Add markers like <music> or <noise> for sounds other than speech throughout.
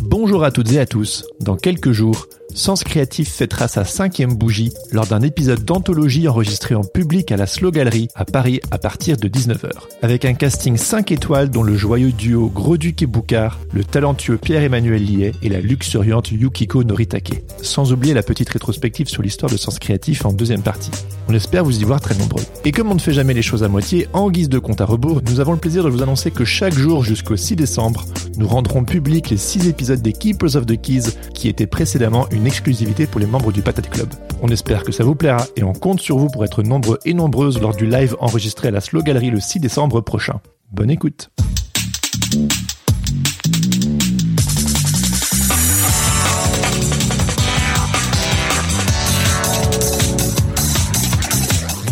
Bonjour à toutes et à tous. Dans quelques jours, Sens Créatif fêtera sa cinquième bougie lors d'un épisode d'anthologie enregistré en public à la Slow Gallery à Paris à partir de 19h. Avec un casting 5 étoiles dont le joyeux duo Gros-Duc et Boucard, le talentueux Pierre-Emmanuel Liet et la luxuriante Yukiko Noritake. Sans oublier la petite rétrospective sur l'histoire de Sens Créatif en deuxième partie. On espère vous y voir très nombreux. Et comme on ne fait jamais les choses à moitié, en guise de compte à rebours, nous avons le plaisir de vous annoncer que chaque jour jusqu'au 6 décembre, nous rendrons public les 6 épisodes des Keepers of the Keys qui étaient précédemment une exclusivité pour les membres du Patate Club. On espère que ça vous plaira et on compte sur vous pour être nombreux et nombreuses lors du live enregistré à la Slow Gallery le 6 décembre prochain. Bonne écoute.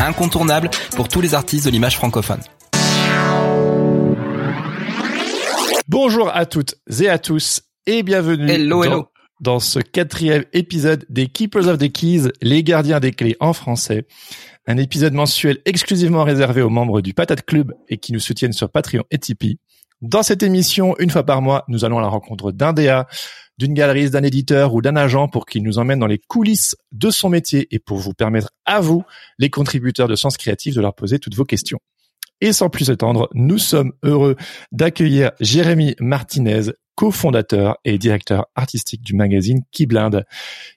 incontournable pour tous les artistes de l'image francophone. Bonjour à toutes et à tous et bienvenue Hello, dans, hello. dans ce quatrième épisode des Keepers of the Keys, les gardiens des clés en français. Un épisode mensuel exclusivement réservé aux membres du Patate Club et qui nous soutiennent sur Patreon et Tipeee. Dans cette émission, une fois par mois, nous allons à la rencontre d'un DA, d'une galeriste, d'un éditeur ou d'un agent pour qu'il nous emmène dans les coulisses de son métier et pour vous permettre à vous, les contributeurs de Sens Créatif, de leur poser toutes vos questions. Et sans plus attendre, nous sommes heureux d'accueillir Jérémy Martinez, cofondateur et directeur artistique du magazine Keyblind,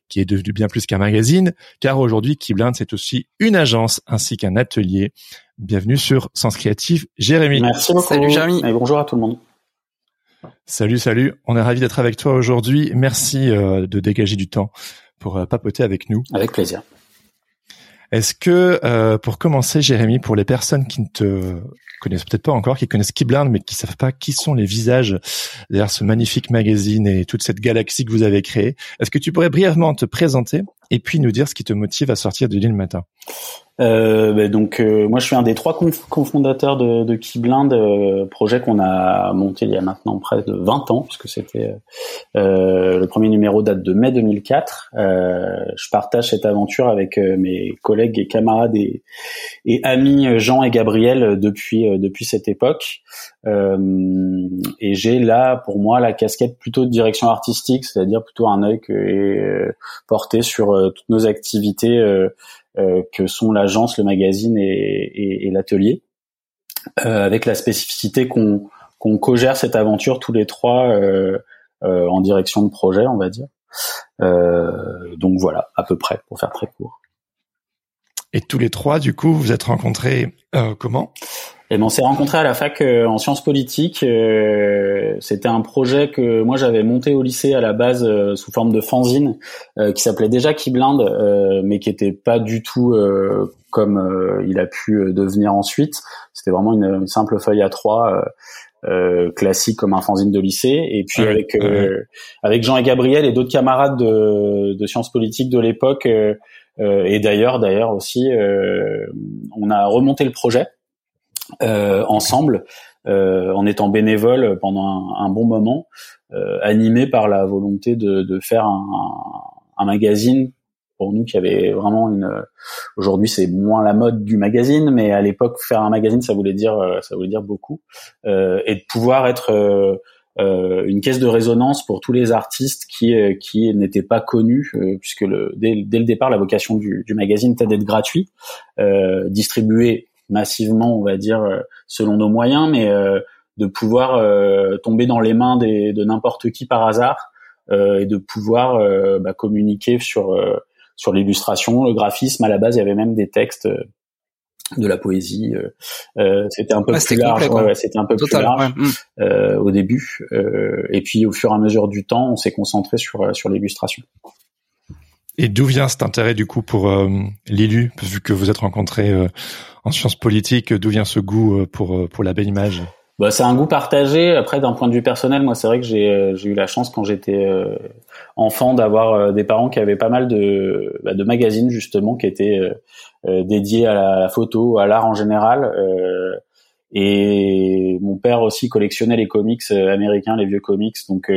qui est devenu bien plus qu'un magazine, car aujourd'hui Keyblind c'est aussi une agence ainsi qu'un atelier. Bienvenue sur Sens Créatif, Jérémy. Merci beaucoup. Salut, Jérémy. Et bonjour à tout le monde. Salut, salut. On est ravi d'être avec toi aujourd'hui. Merci euh, de dégager du temps pour euh, papoter avec nous. Avec plaisir. Est-ce que, euh, pour commencer, Jérémy, pour les personnes qui ne te connaissent peut-être pas encore, qui connaissent Keyblind, mais qui savent pas qui sont les visages derrière ce magnifique magazine et toute cette galaxie que vous avez créée, est-ce que tu pourrais brièvement te présenter et puis nous dire ce qui te motive à sortir du lit le matin? Ben donc euh, moi je suis un des trois cofondateurs de, de Keyblind, euh, projet qu'on a monté il y a maintenant près de 20 ans, puisque c'était le premier numéro date de mai 2004. Euh, je partage cette aventure avec mes collègues et camarades et, amis Jean et Gabriel depuis depuis cette époque. Euh, et j'ai là pour moi la casquette plutôt de direction artistique, c'est-à-dire plutôt un œil qui est euh, porté sur toutes nos activités que sont l'agence, le magazine et, et- et l'atelier, euh, avec la spécificité qu'on qu'on co-gère cette aventure tous les trois euh, euh, en direction de projet, on va dire. Euh, donc voilà, à peu près, pour faire très court. Et tous les trois, du coup, vous êtes rencontrés euh, comment? Et ben, on s'est rencontrés à la fac euh, en sciences politiques. euh, C'était un projet que moi j'avais monté au lycée à la base euh, sous forme de fanzine, euh, qui s'appelait déjà Keyblind, euh, mais qui était pas du tout euh, comme euh, il a pu euh, devenir ensuite. C'était vraiment une, une simple feuille à trois. euh, euh, classique comme un fanzine de lycée et puis Ouais, avec euh, avec Jean et Gabriel et d'autres camarades de, de sciences politiques de l'époque et d'ailleurs d'ailleurs aussi euh, on a remonté le projet ensemble euh, en étant bénévole pendant un, bon moment, euh, animé par la volonté de, de faire un, un magazine pour nous qui avait vraiment une. Aujourd'hui, c'est moins la mode du magazine, mais à l'époque, faire un magazine, ça voulait dire, euh, ça voulait dire beaucoup, euh, et de pouvoir être euh, euh, une caisse de résonance pour tous les artistes qui euh, qui n'étaient pas connus, euh, puisque le, dès, dès le départ, la vocation du, du magazine était d'être gratuit, euh, distribué massivement, on va dire, euh, selon nos moyens, mais euh, de pouvoir tomber dans les mains des, de n'importe qui par hasard et de pouvoir bah, communiquer sur sur l'illustration, le graphisme. À la base, il y avait même des textes de la poésie. Euh, euh c'était un peu plus large. Ouais, c'était un peu plus large euh, au début. Euh, et puis au fur et à mesure du temps, on s'est concentré sur sur l'illustration. Et d'où vient cet intérêt du coup pour l'illu, vu que vous êtes rencontrés en sciences politiques, d'où vient ce goût pour pour la belle image? Bah, c'est un goût partagé. Après, d'un point de vue personnel, moi, c'est vrai que j'ai j'ai eu la chance quand j'étais enfant d'avoir des parents qui avaient pas mal de bah, de magazines justement qui étaient euh, dédié à la, photo, à l'art en général. Euh, et mon père aussi collectionnait les comics euh, américains, les vieux comics, donc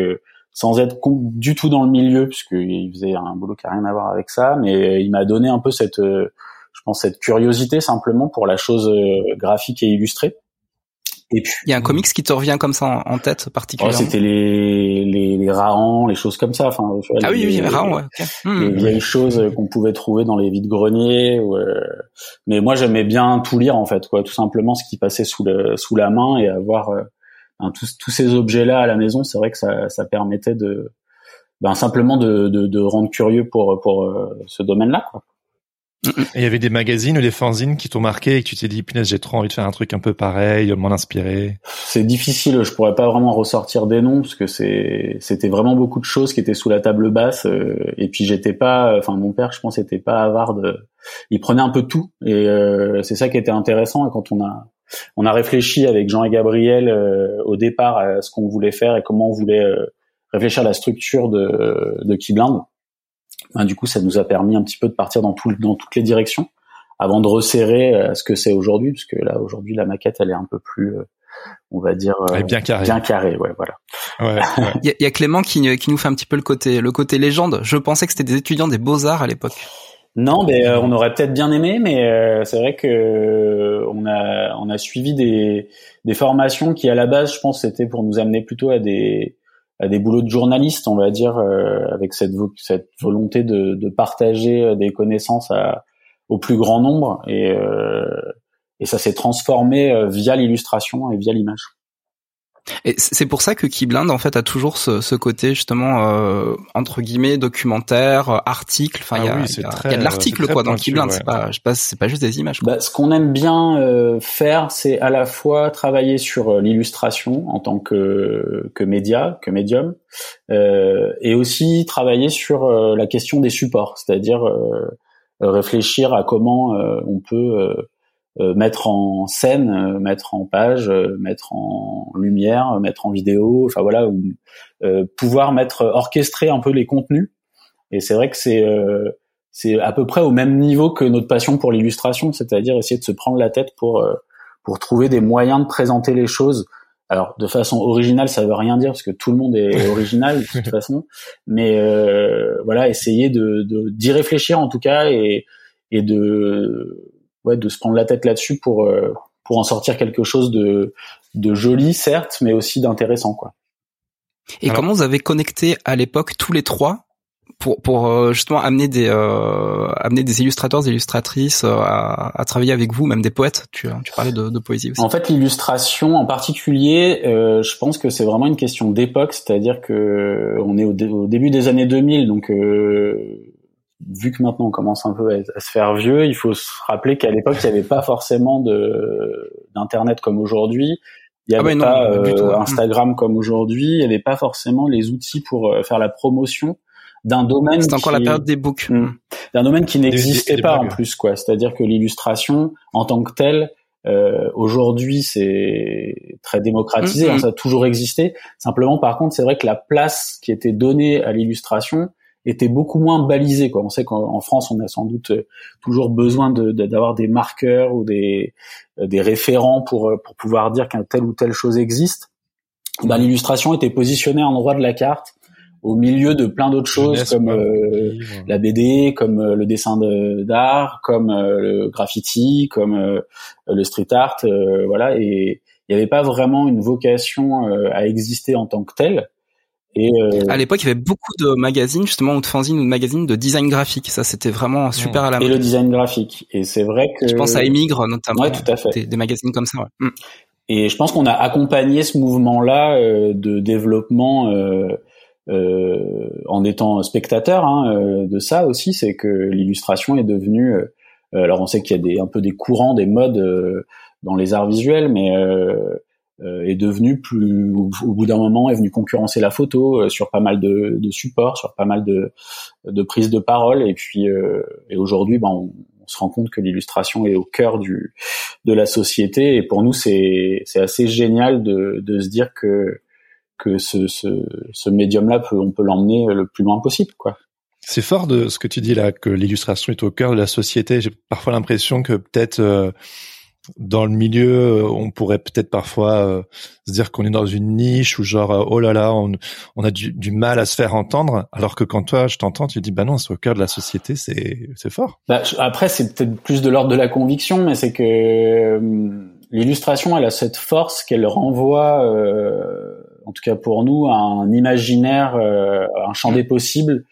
sans être du tout dans le milieu, puisqu'il faisait un boulot qui a rien à voir avec ça, mais il m'a donné un peu cette, je pense, cette curiosité simplement pour la chose graphique et illustrée. Et puis, il y a un comics qui te revient comme ça en, tête particulièrement. Oh, c'était les les les Rahan, les choses comme ça. Enfin, ah oui, oui, Rahan, ouais. Les hmm. vieilles choses qu'on pouvait trouver dans les vides greniers. Euh, mais moi, j'aimais bien tout lire en fait, quoi. Tout simplement ce qui passait sous le sous la main et avoir euh, tous tous ces objets là à la maison. C'est vrai que ça ça permettait de ben simplement de de, de rendre curieux pour pour euh, ce domaine-là. Il y avait des magazines ou des fanzines qui t'ont marqué et que tu t'es dit, punaise, j'ai trop envie de faire un truc un peu pareil, de m'en inspirer? C'est difficile, je pourrais pas vraiment ressortir des noms parce que c'est, c'était vraiment beaucoup de choses qui étaient sous la table basse. Euh, et puis j'étais pas, enfin mon père, je pense, était pas avare de, il prenait un peu tout et euh, c'est ça qui était intéressant. Et quand on a, on a réfléchi avec Jean et Gabriel euh, au départ à ce qu'on voulait faire et comment on voulait réfléchir à la structure de, de Keyblind ben, du coup, ça nous a permis un petit peu de partir dans, tout, dans toutes les directions avant de resserrer euh, ce que c'est aujourd'hui, parce que là aujourd'hui la maquette elle est un peu plus, euh, on va dire, euh, bien carrée. Bien carrée, ouais, voilà. Ouais, <laughs> il, y a, Clément qui, qui nous fait un petit peu le côté, le côté légende. Je pensais que c'était des étudiants des beaux arts à l'époque. Non, mais on aurait peut-être bien aimé, mais c'est vrai que on a on a suivi des des formations qui à la base, je pense, c'était pour nous amener plutôt à des à des boulots de journaliste, on va dire, euh, avec cette, cette volonté de, de, partager euh, des connaissances au plus grand nombre. Et, euh, et ça s'est transformé euh, via l'illustration et via l'image. Et c'est pour ça que Keyblind en fait a toujours ce, ce côté justement euh, entre guillemets documentaire, euh, article. Enfin, il y, a, ah y, y, a de l'article quoi dans Keyblind. C'est pas, je pas, c'est pas juste des images. Bah, ce qu'on aime bien euh, faire, c'est à la fois travailler sur euh, l'illustration en tant que que média, que médium, et aussi travailler sur la question des supports, c'est-à-dire réfléchir à comment on peut euh, mettre en scène, euh, mettre en page, euh, mettre en lumière, mettre en vidéo, enfin voilà, pouvoir mettre orchestrer un peu les contenus. Et c'est vrai que c'est c'est à peu près au même niveau que notre passion pour l'illustration, c'est-à-dire essayer de se prendre la tête pour pour trouver des moyens de présenter les choses. Alors de façon originale, ça veut rien dire parce que tout le monde est <laughs> original de toute façon, mais voilà, essayer de d'y réfléchir en tout cas et et de ouais, de se prendre la tête là-dessus pour euh, pour en sortir quelque chose de de joli certes, mais aussi d'intéressant quoi. Et comment vous avez connecté à l'époque tous les trois pour pour euh, justement amener des euh, amener des illustrateurs, des illustratrices à, à, travailler avec vous, même des poètes? Tu tu parlais de, de poésie aussi. En fait, l'illustration en particulier, je pense que c'est vraiment une question d'époque, c'est-à-dire que on est au, au, début des années 2000, donc vu que maintenant on commence un peu à, se faire vieux, il faut se rappeler qu'à l'époque il n'y avait pas forcément de d'internet comme aujourd'hui. Il n'y ah avait pas euh, Instagram comme aujourd'hui. Il n'y avait pas forcément les outils pour euh, faire la promotion d'un domaine. C'est encore la période des books. Hmm. d'un domaine qui n'existait pas en plus, quoi. C'est-à-dire que l'illustration, en tant que telle, euh, aujourd'hui, c'est très démocratisé. Hein, ça a toujours existé. Simplement, par contre, c'est vrai que la place qui était donnée à l'illustration était beaucoup moins balisé. Quoi. On sait qu'en France, on a sans doute euh, toujours besoin d'avoir de, des marqueurs ou des, euh, des référents pour, euh, pour pouvoir dire qu'un telle ou telle chose existe. Ben, L'illustration était positionnée en endroit de la carte au milieu de plein d'autres choses comme la BD, comme le dessin d'art, comme le graffiti, comme le street art, voilà. Et il n'y avait pas vraiment une vocation à exister en tant que telle. Et euh, À l'époque, il y avait beaucoup de magazines, justement, ou de fanzines ou de magazines de design graphique. Ça, c'était vraiment super à la mode. Et le design graphique. Et c'est vrai que... Je pense à Emigre, notamment. Ouais, tout à fait. Des, magazines comme ça, ouais. Mm. et je pense qu'on a accompagné ce mouvement-là de développement en étant spectateur hein, de ça aussi, c'est que l'illustration est devenue. alors on sait qu'il y a des un peu des courants, des modes dans les arts visuels, mais euh, est devenu plus au, bout d'un moment est venu concurrencer la photo euh, sur pas mal de, de, supports, sur pas mal de, de prises de parole et puis euh, et aujourd'hui ben on, se rend compte que l'illustration est au cœur du de la société et pour nous c'est c'est assez génial de de se dire que que ce ce, ce médium là peut on peut l'emmener le plus loin possible quoi. C'est fort de ce que tu dis là que l'illustration est au cœur de la société. J'ai parfois l'impression que peut-être dans le milieu, euh, on pourrait peut-être parfois euh, se dire qu'on est dans une niche ou genre euh, oh là là, on, on a du, du, mal à se faire entendre, alors que quand toi je t'entends, tu dis bah non, c'est au cœur de la société, c'est c'est fort. Bah, après, c'est peut-être plus de l'ordre de la conviction, mais c'est que l'illustration, elle a cette force qu'elle renvoie, en tout cas pour nous, à un imaginaire, un champ des possibles.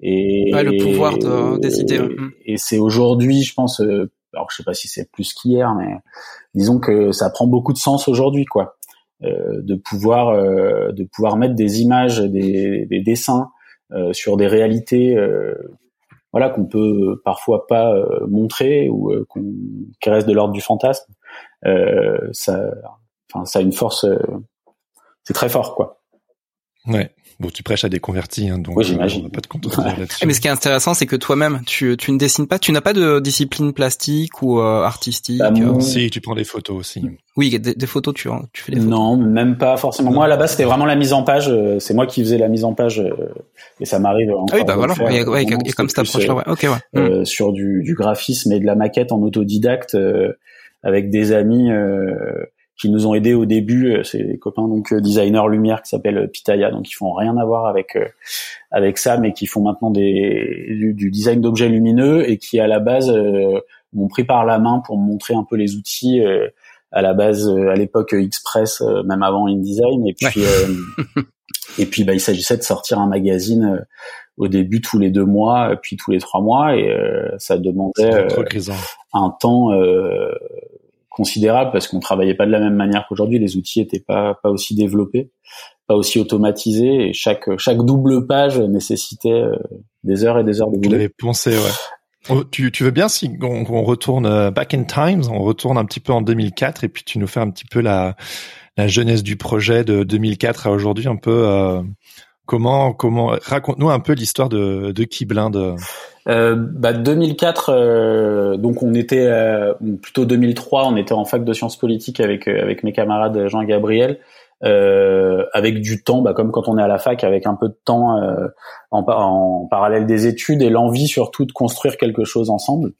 Et, le pouvoir de décider. Et, et c'est aujourd'hui, je pense, alors je sais pas si c'est plus qu'hier, mais disons que ça prend beaucoup de sens aujourd'hui, quoi, euh, de pouvoir euh, de pouvoir mettre des images, des, des dessins euh, sur des réalités, euh, voilà, qu'on peut parfois pas euh, montrer ou qui restent de l'ordre du fantasme. ça, enfin, ça a une force, c'est très fort, quoi. Ouais. Bon, tu prêches à des convertis, hein, donc oui, j'imagine. on va pas te contredire là-dessus. Mais ce qui est intéressant, c'est que toi-même, tu, tu ne dessines pas, tu n'as pas de discipline plastique ou euh, artistique. Bah, euh... Si, tu prends des photos aussi. Oui, des, des photos, tu, tu fais des photos. Non, même pas forcément. Moi, à la base, c'était vraiment la mise en page. Euh, c'est moi qui faisais la mise en page, euh, et ça m'arrive. Ah oui, bah voilà. Il y a, ouais, y a comme cette approche-là, ouais. Ok, ouais. Euh, sur du, du, graphisme et de la maquette en autodidacte avec des amis qui nous ont aidés au début. Euh, c'est des copains donc euh, designers lumière qui s'appellent euh, Pitaya, donc ils font rien à voir avec avec ça, mais qui font maintenant des du, design d'objets lumineux et qui à la base m'ont pris par la main pour me montrer un peu les outils. à la base, à l'époque Express, même avant InDesign, et puis et puis bah il s'agissait de sortir un magazine au début tous les deux mois, puis tous les trois mois, et ça demandait un temps considérable parce qu'on travaillait pas de la même manière qu'aujourd'hui. Les outils étaient pas pas aussi développés, pas aussi automatisés et chaque chaque double page nécessitait euh, des heures et des heures de boulot. L'avais pensé, ouais. Oh, tu, tu veux bien si on, retourne euh, back in times, on retourne un petit peu en 2004 et puis tu nous fais un petit peu la la jeunesse du projet de 2004 à aujourd'hui, un peu euh, comment comment raconte-nous un peu l'histoire de de Keyblind. Euh, bah 2004, euh, donc on était euh, plutôt 2003, on était en fac de sciences politiques avec euh, avec mes camarades Jean Gabriel, avec du temps, bah, comme quand on est à la fac, avec un peu de temps en, en, parallèle des études et l'envie surtout de construire quelque chose ensemble.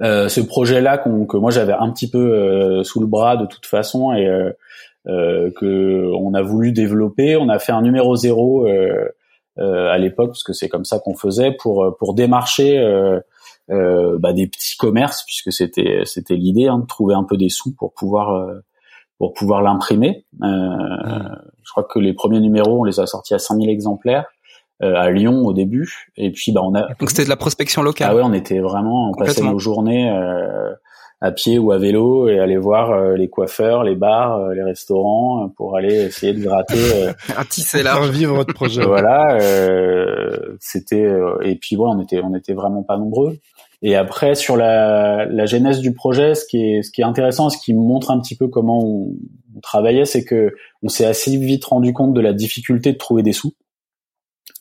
ce projet-là que moi j'avais un petit peu sous le bras de toute façon et que on a voulu développer, on a fait un numéro zéro. Euh, à l'époque, parce que c'est comme ça qu'on faisait pour euh, pour démarcher euh, bah, des petits commerces, puisque c'était c'était l'idée hein, de trouver un peu des sous pour pouvoir pour pouvoir l'imprimer. Je crois que les premiers numéros, on les a sortis à 5000 exemplaires. à Lyon au début et puis bah on a donc c'était de la prospection locale ah ouais on était vraiment on passait nos journées euh, à pied ou à vélo et aller voir euh, les coiffeurs, les bars, euh, les restaurants euh, pour aller essayer de gratter. à tisser là. vivre votre projet. voilà, c'était et puis voilà, on était on était vraiment pas nombreux. Et après sur la, la genèse du projet, ce qui est ce qui est intéressant, ce qui montre un petit peu comment on, on travaillait, c'est que on s'est assez vite rendu compte de la difficulté de trouver des sous.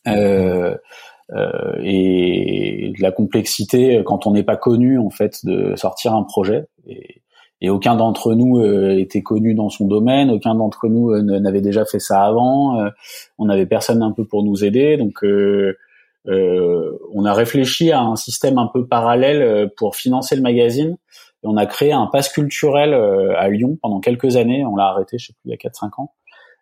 Euh, euh, et de la complexité euh, quand on n'est pas connu en fait de sortir un projet. Et, aucun d'entre nous euh, était connu dans son domaine, aucun d'entre nous n'avait déjà fait ça avant. on n'avait personne un peu pour nous aider, donc on a réfléchi à un système un peu parallèle pour financer le magazine. Et on a créé un pass culturel à Lyon pendant quelques années. On l'a arrêté, je sais plus, il y a 4-5 ans.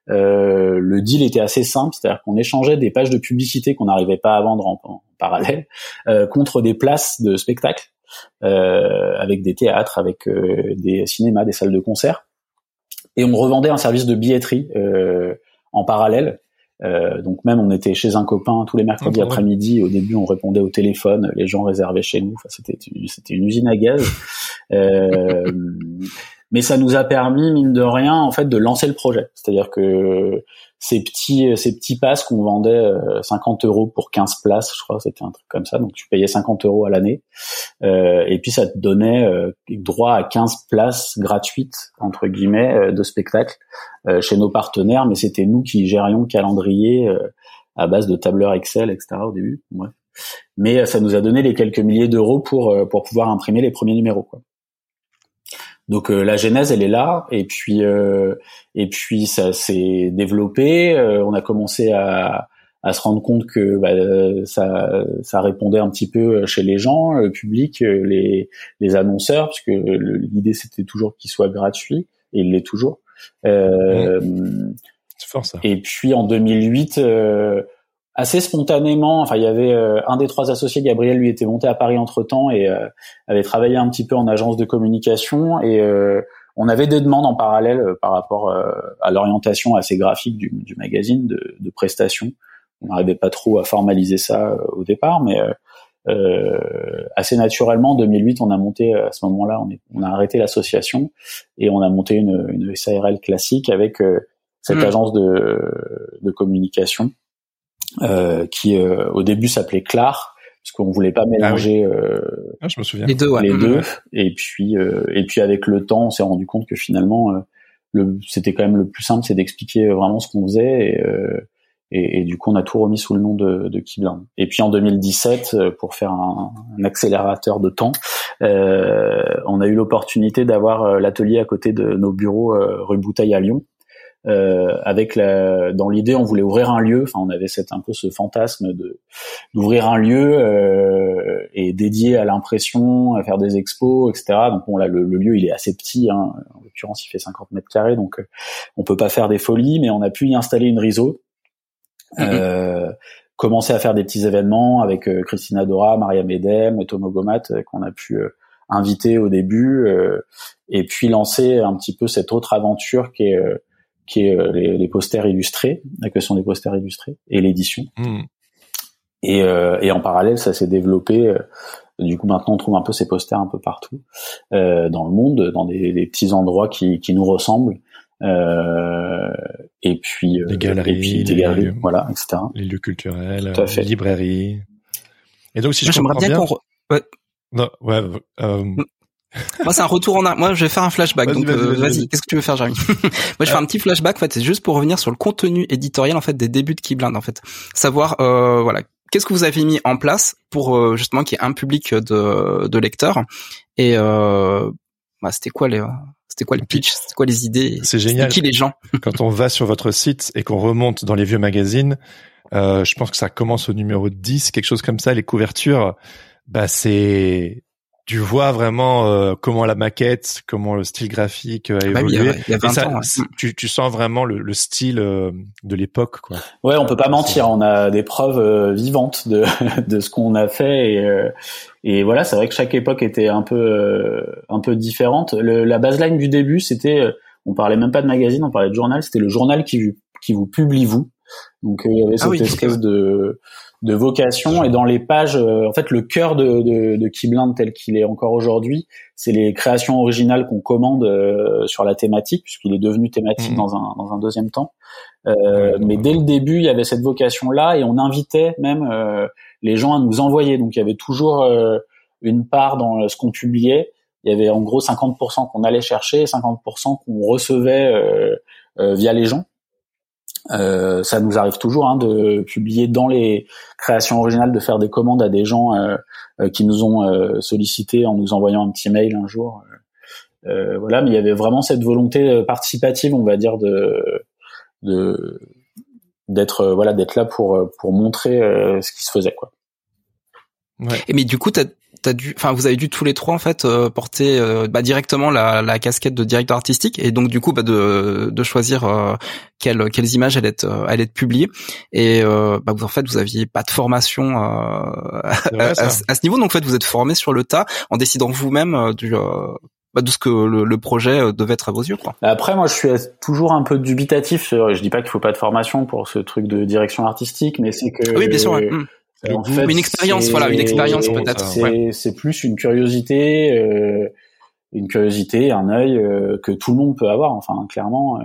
Euh, le deal était assez simple, c'est-à-dire qu'on échangeait des pages de publicité qu'on n'arrivait pas à vendre en, parallèle euh, contre des places de spectacle euh, avec des théâtres, avec des cinémas, des salles de concert, et on revendait un service de billetterie en parallèle. donc même on était chez un copain tous les mercredis après-midi. Au début on répondait au téléphone, les gens réservaient chez nous. Enfin, c'était c'était une usine à gaz. <laughs> mais ça nous a permis mine de rien en fait de lancer le projet. C'est-à-dire que ces petits ces petits passes qu'on vendait 50 euh, euros pour 15 places, je crois, c'était un truc comme ça. Donc tu payais 50 euros à l'année, euh, et puis ça te donnait euh, droit à 15 places gratuites entre guillemets euh, de spectacle chez nos partenaires. Mais c'était nous qui gérions le calendrier à base de tableurs Excel, etc. Au début. Mais ça nous a donné les quelques milliers d'euros pour pour pouvoir imprimer les premiers numéros. Donc euh, la genèse, elle est là, et puis euh, et puis ça s'est développé. Euh, on a commencé à, à se rendre compte que bah, ça, ça répondait un petit peu chez les gens, le public, les, les annonceurs, puisque l'idée c'était toujours qu'il soit gratuit, et il l'est toujours. Euh, C'est fort ça. Et puis en 2008, assez spontanément. Enfin, il y avait euh, un des trois associés, Gabriel, lui était monté à Paris entre temps et euh, avait travaillé un petit peu en agence de communication et euh, on avait des demandes en parallèle par rapport à l'orientation assez graphique du, du magazine de, de, prestations. On n'arrivait pas trop à formaliser ça au départ, mais assez naturellement, en 2008, on a monté à ce moment-là, on, on, a arrêté l'association et on a monté une, une SARL classique avec cette mmh. agence de, de communication euh, qui euh, au début s'appelait Clar parce qu'on voulait pas ah mélanger euh, ah, je me souviens. les deux, les deux. et puis et puis avec le temps on s'est rendu compte que finalement le c'était quand même le plus simple c'est d'expliquer vraiment ce qu'on faisait et, et, et, du coup on a tout remis sous le nom de, de Kiblan. Et puis en 2017 pour faire un, un accélérateur de temps euh, on a eu l'opportunité d'avoir l'atelier à côté de nos bureaux rue Bouteille à Lyon euh, avec la, dans l'idée, on voulait ouvrir un lieu. Enfin, on avait cette un peu ce fantasme de d'ouvrir un lieu euh, et dédié à l'impression, à faire des expos, etc. Donc bon, là, le, lieu, il est assez petit. Hein. En l'occurrence, il fait 50 mètres carrés, donc euh, on peut pas faire des folies, mais on a pu y installer une réseau. Mm-hmm. Euh, commencer à faire des petits événements avec euh, Christina Dora, Maria Medem, Tomo Gomat qu'on a pu inviter au début, et puis lancer un petit peu cette autre aventure qui est qui est euh, les, posters illustrés, que sont des posters illustrés, et l'édition. Hmm. Et, euh, et, en parallèle, ça s'est développé. Euh, du coup, maintenant, on trouve un peu ces posters un peu partout euh, dans le monde, dans des, des, petits endroits qui, qui nous ressemblent. Euh, et puis, des galeries, et puis des galeries, voilà, etc. Les lieux culturels, les librairies. Et donc, si je comprends bien, qu'on... Ouais. Non, ouais, euh, moi, c'est un retour en arrière. Moi, je vais faire un flashback. donc, euh, vas-y. Qu'est-ce que tu veux faire, Jérémy? <laughs> Moi, je fais un petit flashback. En fait, c'est juste pour revenir sur le contenu éditorial en fait des débuts de Keyblind. En fait, savoir, euh, voilà, qu'est-ce que vous avez mis en place pour euh, justement qu'il y ait un public de, de lecteurs et bah, c'était quoi les c'était quoi le pitch C'était quoi les idées? C'est génial. Qui les gens? <laughs> Quand on va sur votre site et qu'on remonte dans les vieux magazines, je pense que ça commence au numéro 10, quelque chose comme ça. Les couvertures, bah c'est tu vois vraiment euh, comment la maquette, comment le style graphique a bah évolué. il y a, 20 ans, tu, tu, sens vraiment le, le style euh, de l'époque, quoi. Ouais, on peut pas mentir. On a des preuves euh, vivantes de, <laughs> de ce qu'on a fait et, et voilà, c'est vrai que chaque époque était un peu un peu différente. Le, la baseline du début, c'était, on parlait même pas de magazine, on parlait de journal. C'était le journal qui qui vous publie vous. Donc il y avait ah cette espèce de de vocation et dans les pages euh, en fait le cœur de, de, de tel qu'il est encore aujourd'hui c'est les créations originales qu'on commande euh, sur la thématique puisqu'il est devenu thématique mmh. dans un dans un deuxième temps. Euh, mais dès le début il y avait cette vocation là et on invitait même euh, les gens à nous envoyer. Donc il y avait toujours une part dans ce qu'on publiait. Il y avait en gros 50% qu'on allait chercher 50% qu'on recevait via les gens euh, ça nous arrive toujours hein, de publier dans les créations originales, de faire des commandes à des gens euh, euh qui nous ont euh, sollicité en nous envoyant un petit mail un jour. Euh, voilà, mais il y avait vraiment cette volonté participative, on va dire, de de d'être voilà d'être là pour pour montrer ce qui se faisait quoi. Ouais. Et mais du coup, t'as dû, enfin, vous avez dû tous les trois en fait euh, porter euh, bah, directement la, la, casquette de directeur artistique et donc du coup bah, de, de choisir euh, quelles, quelles images allaient être, allaient être publiées. Et bah, vous en fait vous aviez pas de formation <laughs> à, ce niveau, donc en fait vous êtes formé sur le tas en décidant vous-même du bah, de ce que le, projet devait être à vos yeux. Quoi. Après, moi, je suis toujours un peu dubitatif. Je dis pas qu'il faut pas de formation pour ce truc de direction artistique, mais c'est que oui, bien sûr. Hmm une expérience, voilà, une expérience peut-être. C'est plus une curiosité. Euh, une curiosité, un œil que tout le monde peut avoir. Enfin, clairement,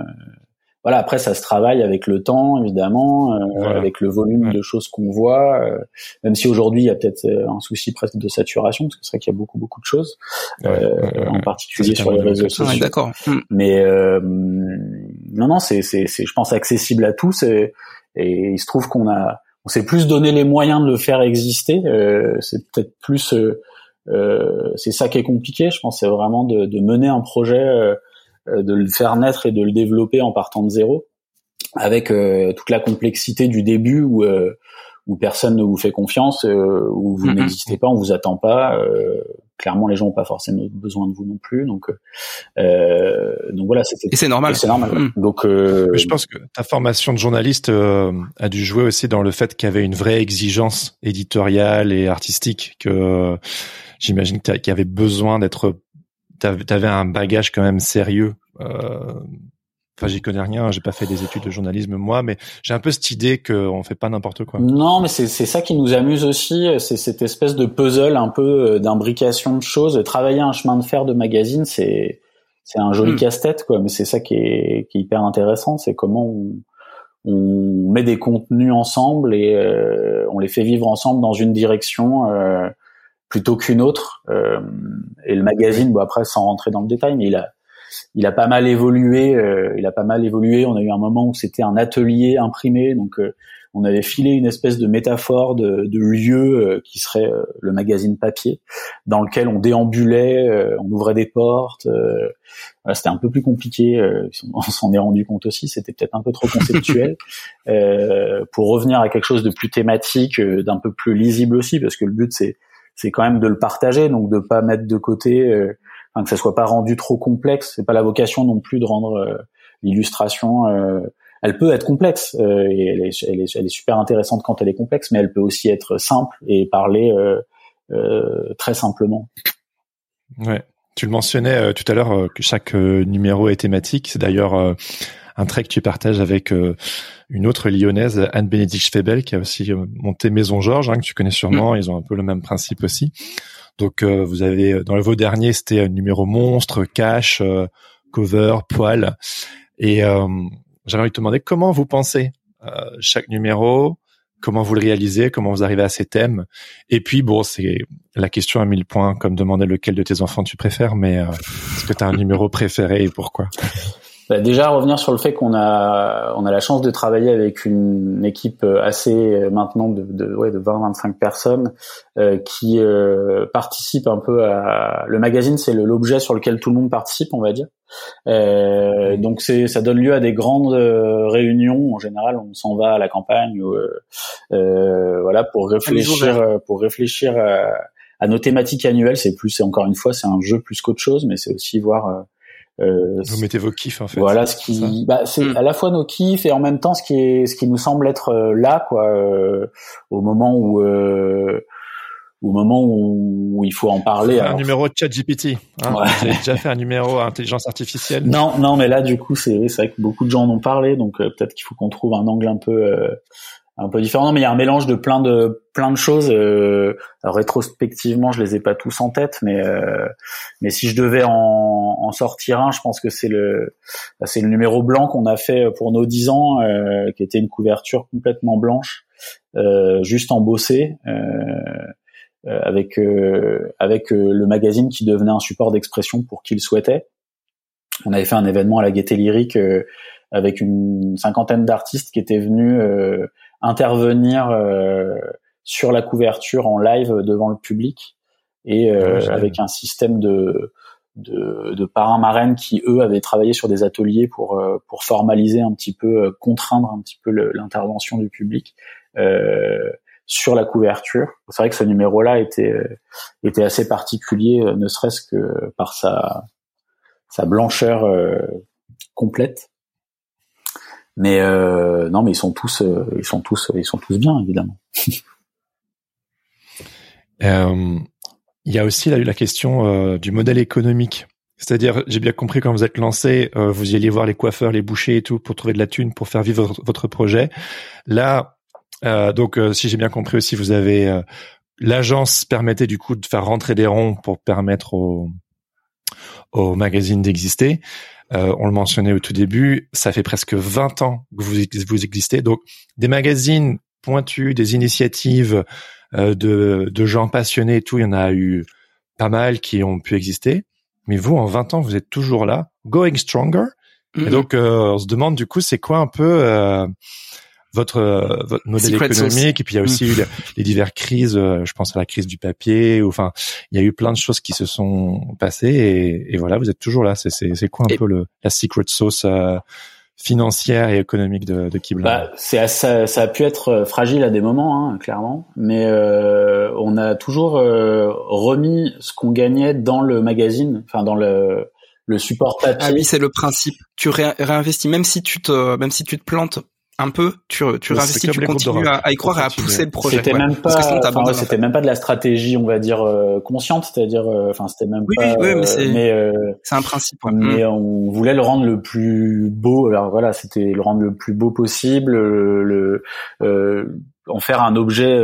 voilà, après ça se travaille avec le temps, évidemment, euh, avec le volume de choses qu'on voit. Euh, même si aujourd'hui il y a peut-être euh, un souci presque de saturation, parce que c'est vrai qu'il y a beaucoup beaucoup de choses, en particulier sur les réseaux sociaux. D'accord. Hmm. Mais non, non, c'est c'est je pense accessible à tous et, et il se trouve qu'on a on s'est plus donné les moyens de le faire exister. c'est peut-être plus c'est ça qui est compliqué. Je pense c'est vraiment de, de, mener un projet euh, de le faire naître et de le développer en partant de zéro, avec euh, toute la complexité du début où euh, où personne ne vous fait confiance, où vous mm-hmm. n'existez pas, on vous attend pas. clairement, les gens n'ont pas forcément besoin de vous non plus. Donc, donc voilà, c'était. Et c'est normal. C'est normal. Mm. Donc, je pense que ta formation de journaliste a dû jouer aussi dans le fait qu'il y avait une vraie exigence éditoriale et artistique que j'imagine qu'il y avait besoin d'être t'avais un bagage quand même sérieux. Euh, enfin, j'y connais rien, j'ai pas fait des études de journalisme moi, mais j'ai un peu cette idée qu'on fait pas n'importe quoi. Non, mais c'est ça qui nous amuse aussi, c'est cette espèce de puzzle un peu euh, d'imbrication de choses. Travailler un chemin de fer de magazine, c'est c'est un joli hmm. casse-tête quoi, mais c'est ça qui est, qui est hyper intéressant, c'est comment on, on met des contenus ensemble et euh, on les fait vivre ensemble dans une direction. Euh, plutôt qu'une autre. Euh, et le magazine, bon après sans rentrer dans le détail, mais il a il a pas mal évolué. Euh, il a pas mal évolué. On a eu un moment où c'était un atelier imprimé, donc euh, on avait filé une espèce de métaphore de, de lieu qui serait le magazine papier, dans lequel on déambulait, on ouvrait des portes. Voilà, c'était un peu plus compliqué. <laughs> on s'en est rendu compte aussi. C'était peut-être un peu trop conceptuel. <laughs> pour revenir à quelque chose de plus thématique, d'un peu plus lisible aussi, parce que le but c'est c'est quand même de le partager, donc de pas mettre de côté, euh, enfin, que ça soit pas rendu trop complexe. C'est pas la vocation non plus de rendre euh, l'illustration. Euh, elle peut être complexe et elle est, elle, est, elle est, super intéressante quand elle est complexe, mais elle peut aussi être simple et parler très simplement. Ouais. Tu le mentionnais tout à l'heure que chaque numéro est thématique. C'est d'ailleurs un trait que tu partages avec euh, une autre lyonnaise, Anne-Bénédicte Febel, qui a aussi euh, monté Maison Georges, hein, que tu connais sûrement. Mm. Ils ont un peu le même principe aussi. Donc euh, vous avez dans le vos dernier, c'était un numéro monstre, cash, cover, poil. Et de te demander comment vous pensez chaque numéro, comment vous le réalisez, comment vous arrivez à ces thèmes. Et puis bon, c'est la question à mille points, comme demander lequel de tes enfants tu préfères, mais est-ce que tu as un numéro préféré et pourquoi? Bah déjà revenir sur le fait qu'on a on a la chance de travailler avec une équipe assez euh, maintenant de de, ouais, de 20-25 personnes euh, qui euh, participent un peu à le magazine c'est l'objet sur lequel tout le monde participe on va dire. Euh, donc c'est ça donne lieu à des grandes euh, réunions. En général on s'en va à la campagne ou, voilà pour réfléchir pour réfléchir à, à, nos thématiques annuelles. C'est plus c'est encore une fois c'est un jeu plus qu'autre chose mais c'est aussi voir euh, Vous mettez vos kiffs en fait. Voilà ce qui, bah, c'est hmm. à la fois nos kiffs et en même temps ce qui est, ce qui nous semble être euh, là quoi, euh, au moment où, euh, au moment où, il faut en parler. Un numéro de ChatGPT. Hein J'ai déjà fait un numéro intelligence artificielle. Non, non, mais là du coup c'est, c'est vrai que beaucoup de gens en ont parlé, donc peut-être qu'il faut qu'on trouve un angle un peu un peu différent. mais il y a un mélange de plein de plein de choses. Euh, rétrospectivement, je les ai pas tous en tête, mais euh, mais si je devais en, en, sortir un, je pense que c'est le bah, c'est le numéro blanc qu'on a fait pour nos 10 ans, euh, qui était une couverture complètement blanche, euh, juste embossée. avec avec le magazine qui devenait un support d'expression pour qui le souhaitait. On avait fait un événement à la Gaieté Lyrique avec une cinquantaine d'artistes qui étaient venus intervenir euh, sur la couverture en live devant le public et euh, avec un système de de, de parrains marraines qui eux avaient travaillé sur des ateliers pour euh, pour formaliser un petit peu contraindre un petit peu l'intervention du public euh, sur la couverture. C'est vrai que ce numéro-là était était assez particulier, ne serait-ce que par sa sa blancheur complète. Mais euh, non, mais ils sont tous, euh, ils sont tous, ils sont tous bien évidemment. <laughs> euh, il y a aussi la question euh, du modèle économique. C'est-à-dire, j'ai bien compris quand vous êtes lancé, vous y alliez voir les coiffeurs, les bouchers et tout pour trouver de la thune pour faire vivre votre, projet. Là, donc, si j'ai bien compris aussi, vous avez l'agence permettait du coup de faire rentrer des ronds pour permettre aux au magazine d'exister. Euh, on le mentionnait au tout début, ça fait presque 20 ans que vous, vous existez. Donc des magazines pointus, des initiatives euh, de, de gens passionnés et tout, il y en a eu pas mal qui ont pu exister. Mais vous, en 20 ans, vous êtes toujours là, going stronger. Et mm-hmm. donc, euh, on se demande du coup, c'est quoi un peu euh, votre, euh, votre modèle économique Et puis, il y a aussi eu les, les diverses crises. je pense à la crise du papier. Ou, enfin, il y a eu plein de choses qui se sont passées. Et, et voilà, vous êtes toujours là. C'est, c'est, c'est quoi un peu le, la secret sauce financière et économique de, de Kibla bah, c'est ça, ça, a pu être fragile à des moments, hein, clairement, mais euh, on a toujours euh, remis ce qu'on gagnait dans le magazine, enfin dans le le support papier. Ah oui, c'est le principe. Tu réinvestis, même si tu te, même si tu te plantes un peu, tu, tu réinvestis, tu continues à, y croire et à pousser le projet. C'était même pas, c'était même pas de la stratégie, on va dire euh, consciente, c'est-à-dire, euh, enfin, c'était même oui, pas. Oui, mais c'est, euh, c'est un principe. Mais mm. on voulait le rendre le plus beau. Alors voilà, c'était le rendre le plus beau possible, le, en faire un objet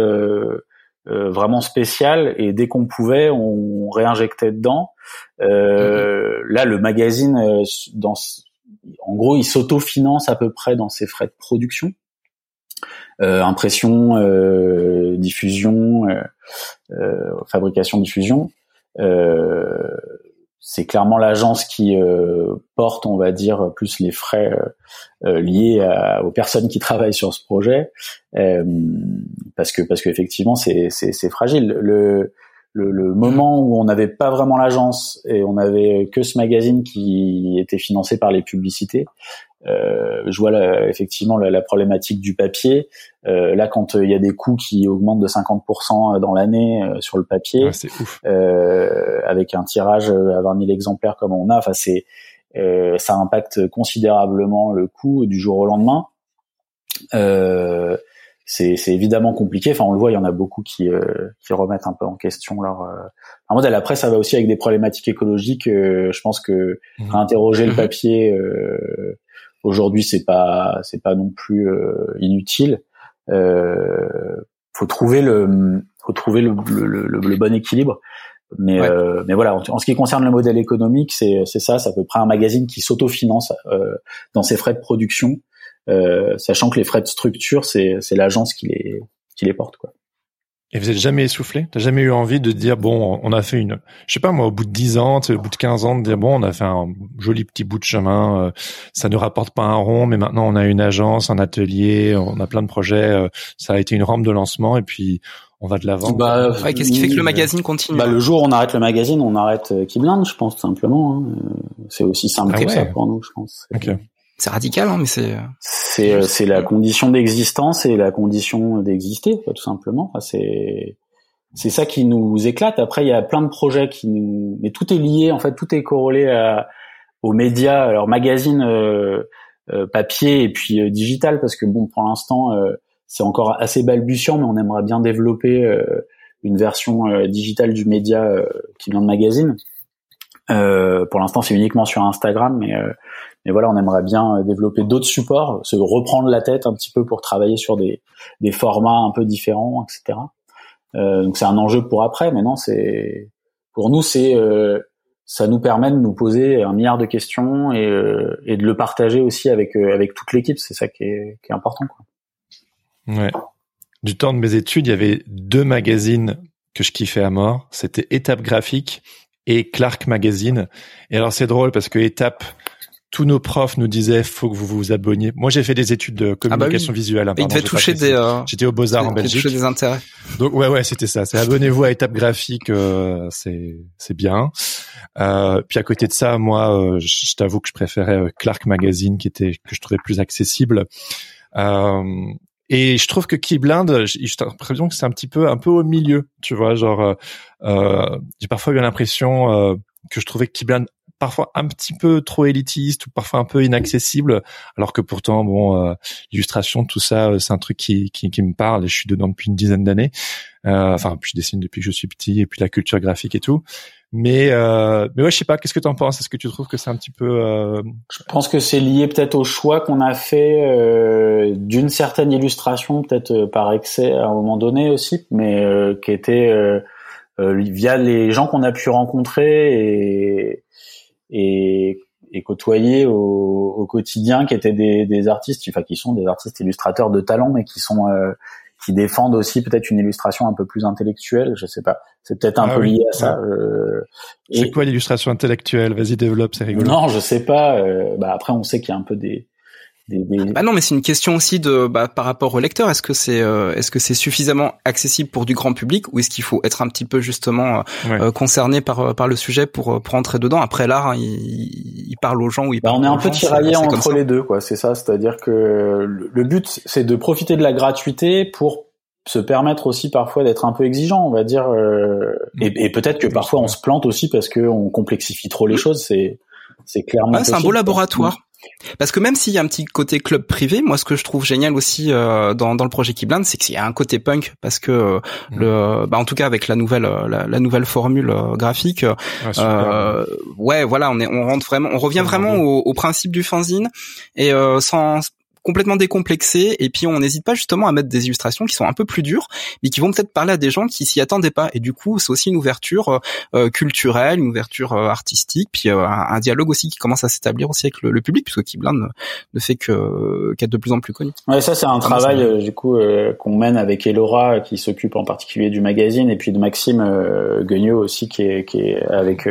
vraiment spécial. Et dès qu'on pouvait, on réinjectait dedans. Euh, Là, le magazine, euh, dans, en gros, il s'autofinance à peu près dans ses frais de production. Euh, impression, euh, diffusion, euh, fabrication, diffusion. c'est clairement l'agence qui porte, on va dire, plus les frais liés aux personnes qui travaillent sur ce projet, parce que parce qu'effectivement c'est c'est fragile. Le le, le, moment où on n'avait pas vraiment l'agence et on avait que ce magazine qui était financé par les publicités, euh, je vois effectivement la, problématique du papier. Euh, là, quand euh, il y a des coûts qui augmentent de 50% dans l'année euh, sur le papier, euh, avec un tirage à 20 000 exemplaires comme on a, enfin c'est ça impacte considérablement le coût du jour au lendemain. Euh, c'est évidemment compliqué. Enfin, on le voit, il y en a beaucoup qui, euh, qui remettent un peu en question leur, euh, leur modèle. Après, ça va aussi avec des problématiques écologiques. Euh, je pense que mmh. interroger le <laughs> papier euh, aujourd'hui, c'est pas c'est pas non plus inutile. faut trouver le faut trouver le, le, le, bon équilibre. Mais mais voilà, en, ce qui concerne le modèle économique, c'est c'est ça, c'est à peu près un magazine qui s'autofinance dans ses frais de production euh, sachant que les frais de structure, c'est, l'agence qui les, qui les porte, quoi. Et vous êtes jamais essoufflé? T'as jamais eu envie de dire bon, on a fait une, je sais pas moi, au bout de 10 ans, au bout de 15 ans, de dire bon, on a fait un joli petit bout de chemin, euh, ça ne rapporte pas un rond, mais maintenant on a une agence, un atelier, on a plein de projets, euh, ça a été une rampe de lancement et puis on va de l'avant. Bah, qu'est-ce qui fait que le magazine continue bah, Le jour où on arrête le magazine, on arrête Keyblind, je pense simplement. Hein. C'est aussi simple ah que ça pour nous, je pense. Okay c'est radical, hein, mais c'est. Euh, c'est euh, c'est la condition d'existence et la condition d'exister, tout simplement. Enfin, c'est c'est ça qui nous éclate. Après, il y a plein de projets qui nous, mais tout est lié. En fait, tout est corrélé à, aux médias, alors magazine, euh, papier et puis digital, parce que bon, pour l'instant, c'est encore assez balbutiant, mais on aimerait bien développer une version digitale du média qui vient de magazine. pour l'instant, c'est uniquement sur Instagram, mais mais voilà, on aimerait bien développer d'autres supports, se reprendre la tête un petit peu pour travailler sur des, formats un peu différents, etc. Euh, donc c'est un enjeu pour après, mais non, c'est pour nous, c'est euh, ça nous permet de nous poser un milliard de questions et, euh, de le partager aussi avec euh, avec toute l'équipe. C'est ça qui est, important. Ouais. Du temps de mes études, il y avait deux magazines que je kiffais à mort. C'était Étape graphique et Clark Magazine. Et alors c'est drôle parce que Étape, tous nos profs nous disaient faut que vous vous abonniez. Moi, j'ai fait des études de communication ah bah visuelle. Hein, il devait toucher des. Euh, J'étais au Beaux Arts en Belgique. Toucher des intérêts. Donc ouais, ouais, c'était ça. C'est abonnez-vous à Étape Graphique, euh, c'est c'est bien. Euh, puis à côté de ça, moi, euh, je t'avoue que je préférais euh, Clark Magazine, qui était que je trouvais plus accessible. et je trouve que Keyblind, j'ai l'impression que c'est un petit peu un peu au milieu, tu vois, genre j'ai parfois eu l'impression que je trouvais Keyblind parfois un petit peu trop élitiste ou parfois un peu inaccessible, alors que pourtant, bon, euh, l'illustration, tout ça, euh, c'est un truc qui, qui, qui, me parle et je suis dedans depuis une dizaine d'années. Euh, enfin, je dessine depuis que je suis petit et puis la culture graphique et tout. Mais euh, mais ouais, je sais pas. Qu'est-ce que tu en penses? Est-ce que tu trouves que c'est un petit peu euh... Je pense que c'est lié peut-être au choix qu'on a fait euh, d'une certaine illustration, peut-être par excès à un moment donné aussi, mais qui était via les gens qu'on a pu rencontrer et et, et côtoyer au, au, quotidien qui étaient des, des artistes, enfin qui sont des artistes illustrateurs de talent, mais qui sont qui défendent aussi peut-être une illustration un peu plus intellectuelle. Je sais pas. C'est peut-être un ah peu lié à ça. Euh, c'est quoi l'illustration intellectuelle? Vas-y, développe, c'est rigolo. Non, je sais pas. Euh, bah après, on sait qu'il y a un peu des bah non, mais c'est une question aussi de bah, par rapport au lecteur. Est-ce que c'est euh, est-ce que c'est suffisamment accessible pour du grand public ou est-ce qu'il faut être un petit peu justement euh, euh, concerné par par le sujet pour pour entrer dedans? Après l'art, hein, il, il, parle aux gens ou il bah, On est un peu tiraillé entre les deux, quoi. C'est ça, c'est-à-dire que le but c'est de profiter de la gratuité pour se permettre aussi parfois d'être un peu exigeant, on va dire, et, et peut-être que parfois on se plante aussi parce qu'on complexifie trop les choses. C'est c'est clairement. c'est un beau laboratoire. Parce que même s'il y a un petit côté club privé, moi ce que je trouve génial aussi euh, dans, dans le projet Keyblind, c'est qu'il y a un côté punk parce que euh, mm. le, bah, en tout cas avec la nouvelle euh, la, nouvelle formule graphique, ouais voilà on est on rentre vraiment on revient vraiment au, au, principe du fanzine. Et sans complètement décomplexé et puis on n'hésite pas justement à mettre des illustrations qui sont un peu plus dures mais qui vont peut-être parler à des gens qui s'y attendaient pas. Et du coup c'est aussi une ouverture euh, euh, culturelle une ouverture euh, artistique puis un, dialogue aussi qui commence à s'établir aussi avec le, public puisque Keyblind ne, ne fait que qu'être de plus en plus connu. Ouais ça c'est un travail du coup qu'on mène avec Elora qui s'occupe en particulier du magazine et puis de Maxime Guignot aussi qui est qui est avec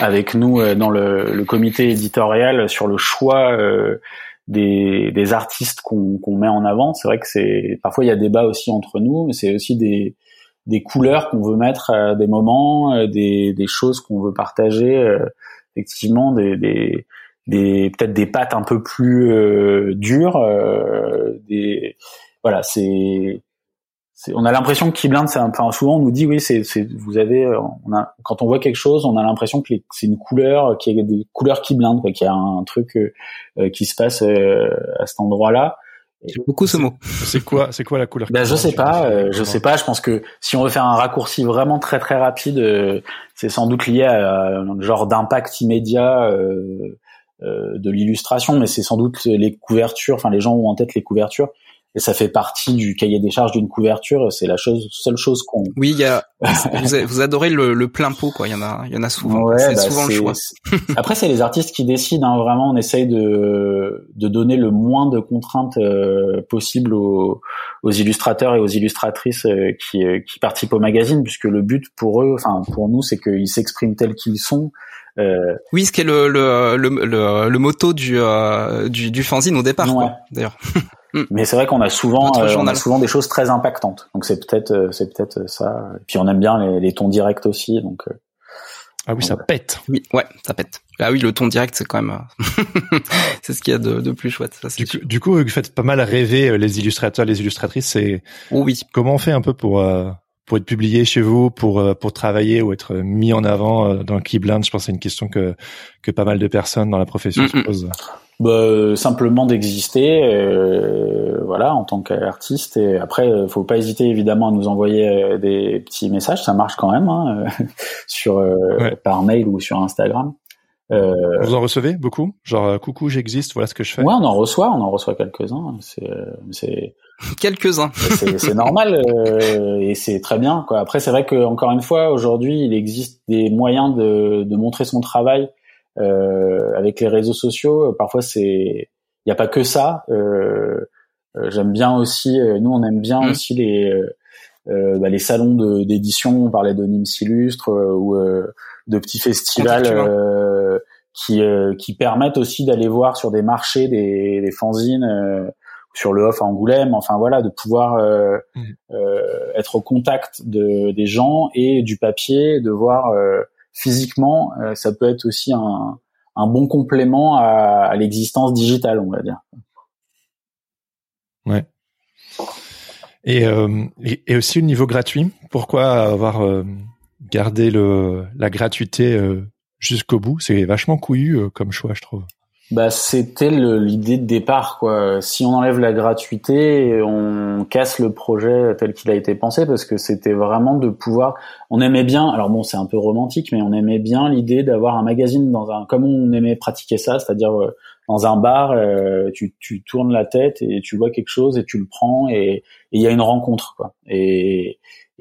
avec nous dans le, le comité éditorial sur le choix des, des artistes qu'on met en avant. C'est vrai que c'est parfois il y a débat aussi entre nous, mais c'est aussi des, des couleurs qu'on veut mettre des moments, euh, des, des choses qu'on veut partager. Euh, effectivement, des, des, des peut-être des pattes un peu plus euh, dures. des voilà, c'est on a l'impression que Keyblind, c'est enfin souvent on nous dit oui, c'est, vous avez, on a, quand on voit quelque chose, on a l'impression que c'est une couleur, qui a des couleurs Keyblind, quoi, qu'il y a un truc euh, qui se passe euh, à cet endroit-là. J'aime beaucoup ce mot. C'est quoi, c'est quoi la couleur Ben je sais pas, euh, je sais pas. Je pense que si on veut faire un raccourci vraiment très très rapide, c'est sans doute lié à un genre d'impact immédiat de l'illustration, mais c'est sans doute les couvertures. Enfin, les gens ont en tête les couvertures et ça fait partie du cahier des charges d'une couverture. C'est la chose, seule chose qu'on. Oui, il y a. <laughs> vous, adorez le, le, plein pot, quoi. Il y en a, il y en a souvent. Ouais, c'est bah, souvent le choix. <laughs> Après, c'est les artistes qui décident. Hein, vraiment, on essaye de de donner le moins de contraintes euh, possible aux, aux, illustrateurs et aux illustratrices euh, qui euh, qui participent au magazine, puisque le but pour eux, enfin pour nous, c'est qu'ils s'expriment tels qu'ils sont. Euh, oui, ce qui est le le le, le, le motto du, du du fanzine au départ, d'ailleurs. <laughs> Mm. Mais c'est vrai qu'on a souvent, euh, on a souvent des choses très impactantes. Donc c'est peut-être, euh, c'est peut-être ça. Et puis on aime bien les, les tons directs aussi. Donc euh, ah oui, ça pète. Oui, ouais, ça pète. Ah oui, le ton direct, c'est quand même, <laughs> c'est ce qu'il y a de, de, plus chouette. Ça, du, coup, du, coup, vous faites pas mal rêver les illustrateurs, les illustratrices. C'est oh oui. Comment on fait un peu pour pour être publié chez vous, pour pour travailler ou être mis en avant dans Keyblind Je pense que c'est une question que que pas mal de personnes dans la profession se posent bah, simplement d'exister euh, voilà en tant qu'artiste. Et après euh, faut pas hésiter évidemment à nous envoyer euh, des petits messages. Ça marche quand même hein, <laughs> sur euh, par mail ou sur Instagram. Vous en recevez beaucoup? Genre coucou j'existe voilà ce que je fais. Ouais on en reçoit on en reçoit quelques uns <laughs> <laughs> c'est c'est quelques uns c'est normal et c'est très bien quoi. Après c'est vrai que encore une fois aujourd'hui il existe des moyens de, de montrer son travail euh, avec les réseaux sociaux, parfois c'est il n'y a pas que ça. Euh, euh, j'aime bien aussi, nous on aime bien mmh. aussi les bah, les salons d'édition. On parlait de Nîmes Illustre ou de petits festivals qui qui permettent aussi d'aller voir sur des marchés des, des fanzines sur le off à Angoulême, enfin voilà, de pouvoir euh, mmh. euh, être au contact de, des gens et du papier, de voir euh, physiquement, euh, ça peut être aussi un, bon complément à, l'existence digitale, on va dire. Ouais. Et, euh, aussi au niveau gratuit, pourquoi avoir euh, gardé la gratuité jusqu'au bout? C'est vachement couillu comme choix, je trouve. Bah, c'était l'idée de départ, quoi. Si on enlève la gratuité, on casse le projet tel qu'il a été pensé, parce que c'était vraiment de pouvoir. On aimait bien. Alors bon, c'est un peu romantique, mais on aimait bien l'idée d'avoir un magazine dans un, comme on aimait pratiquer ça, c'est-à-dire euh, dans un bar, euh, tu, tu tournes la tête et tu vois quelque chose et tu le prends et il y a une rencontre, quoi.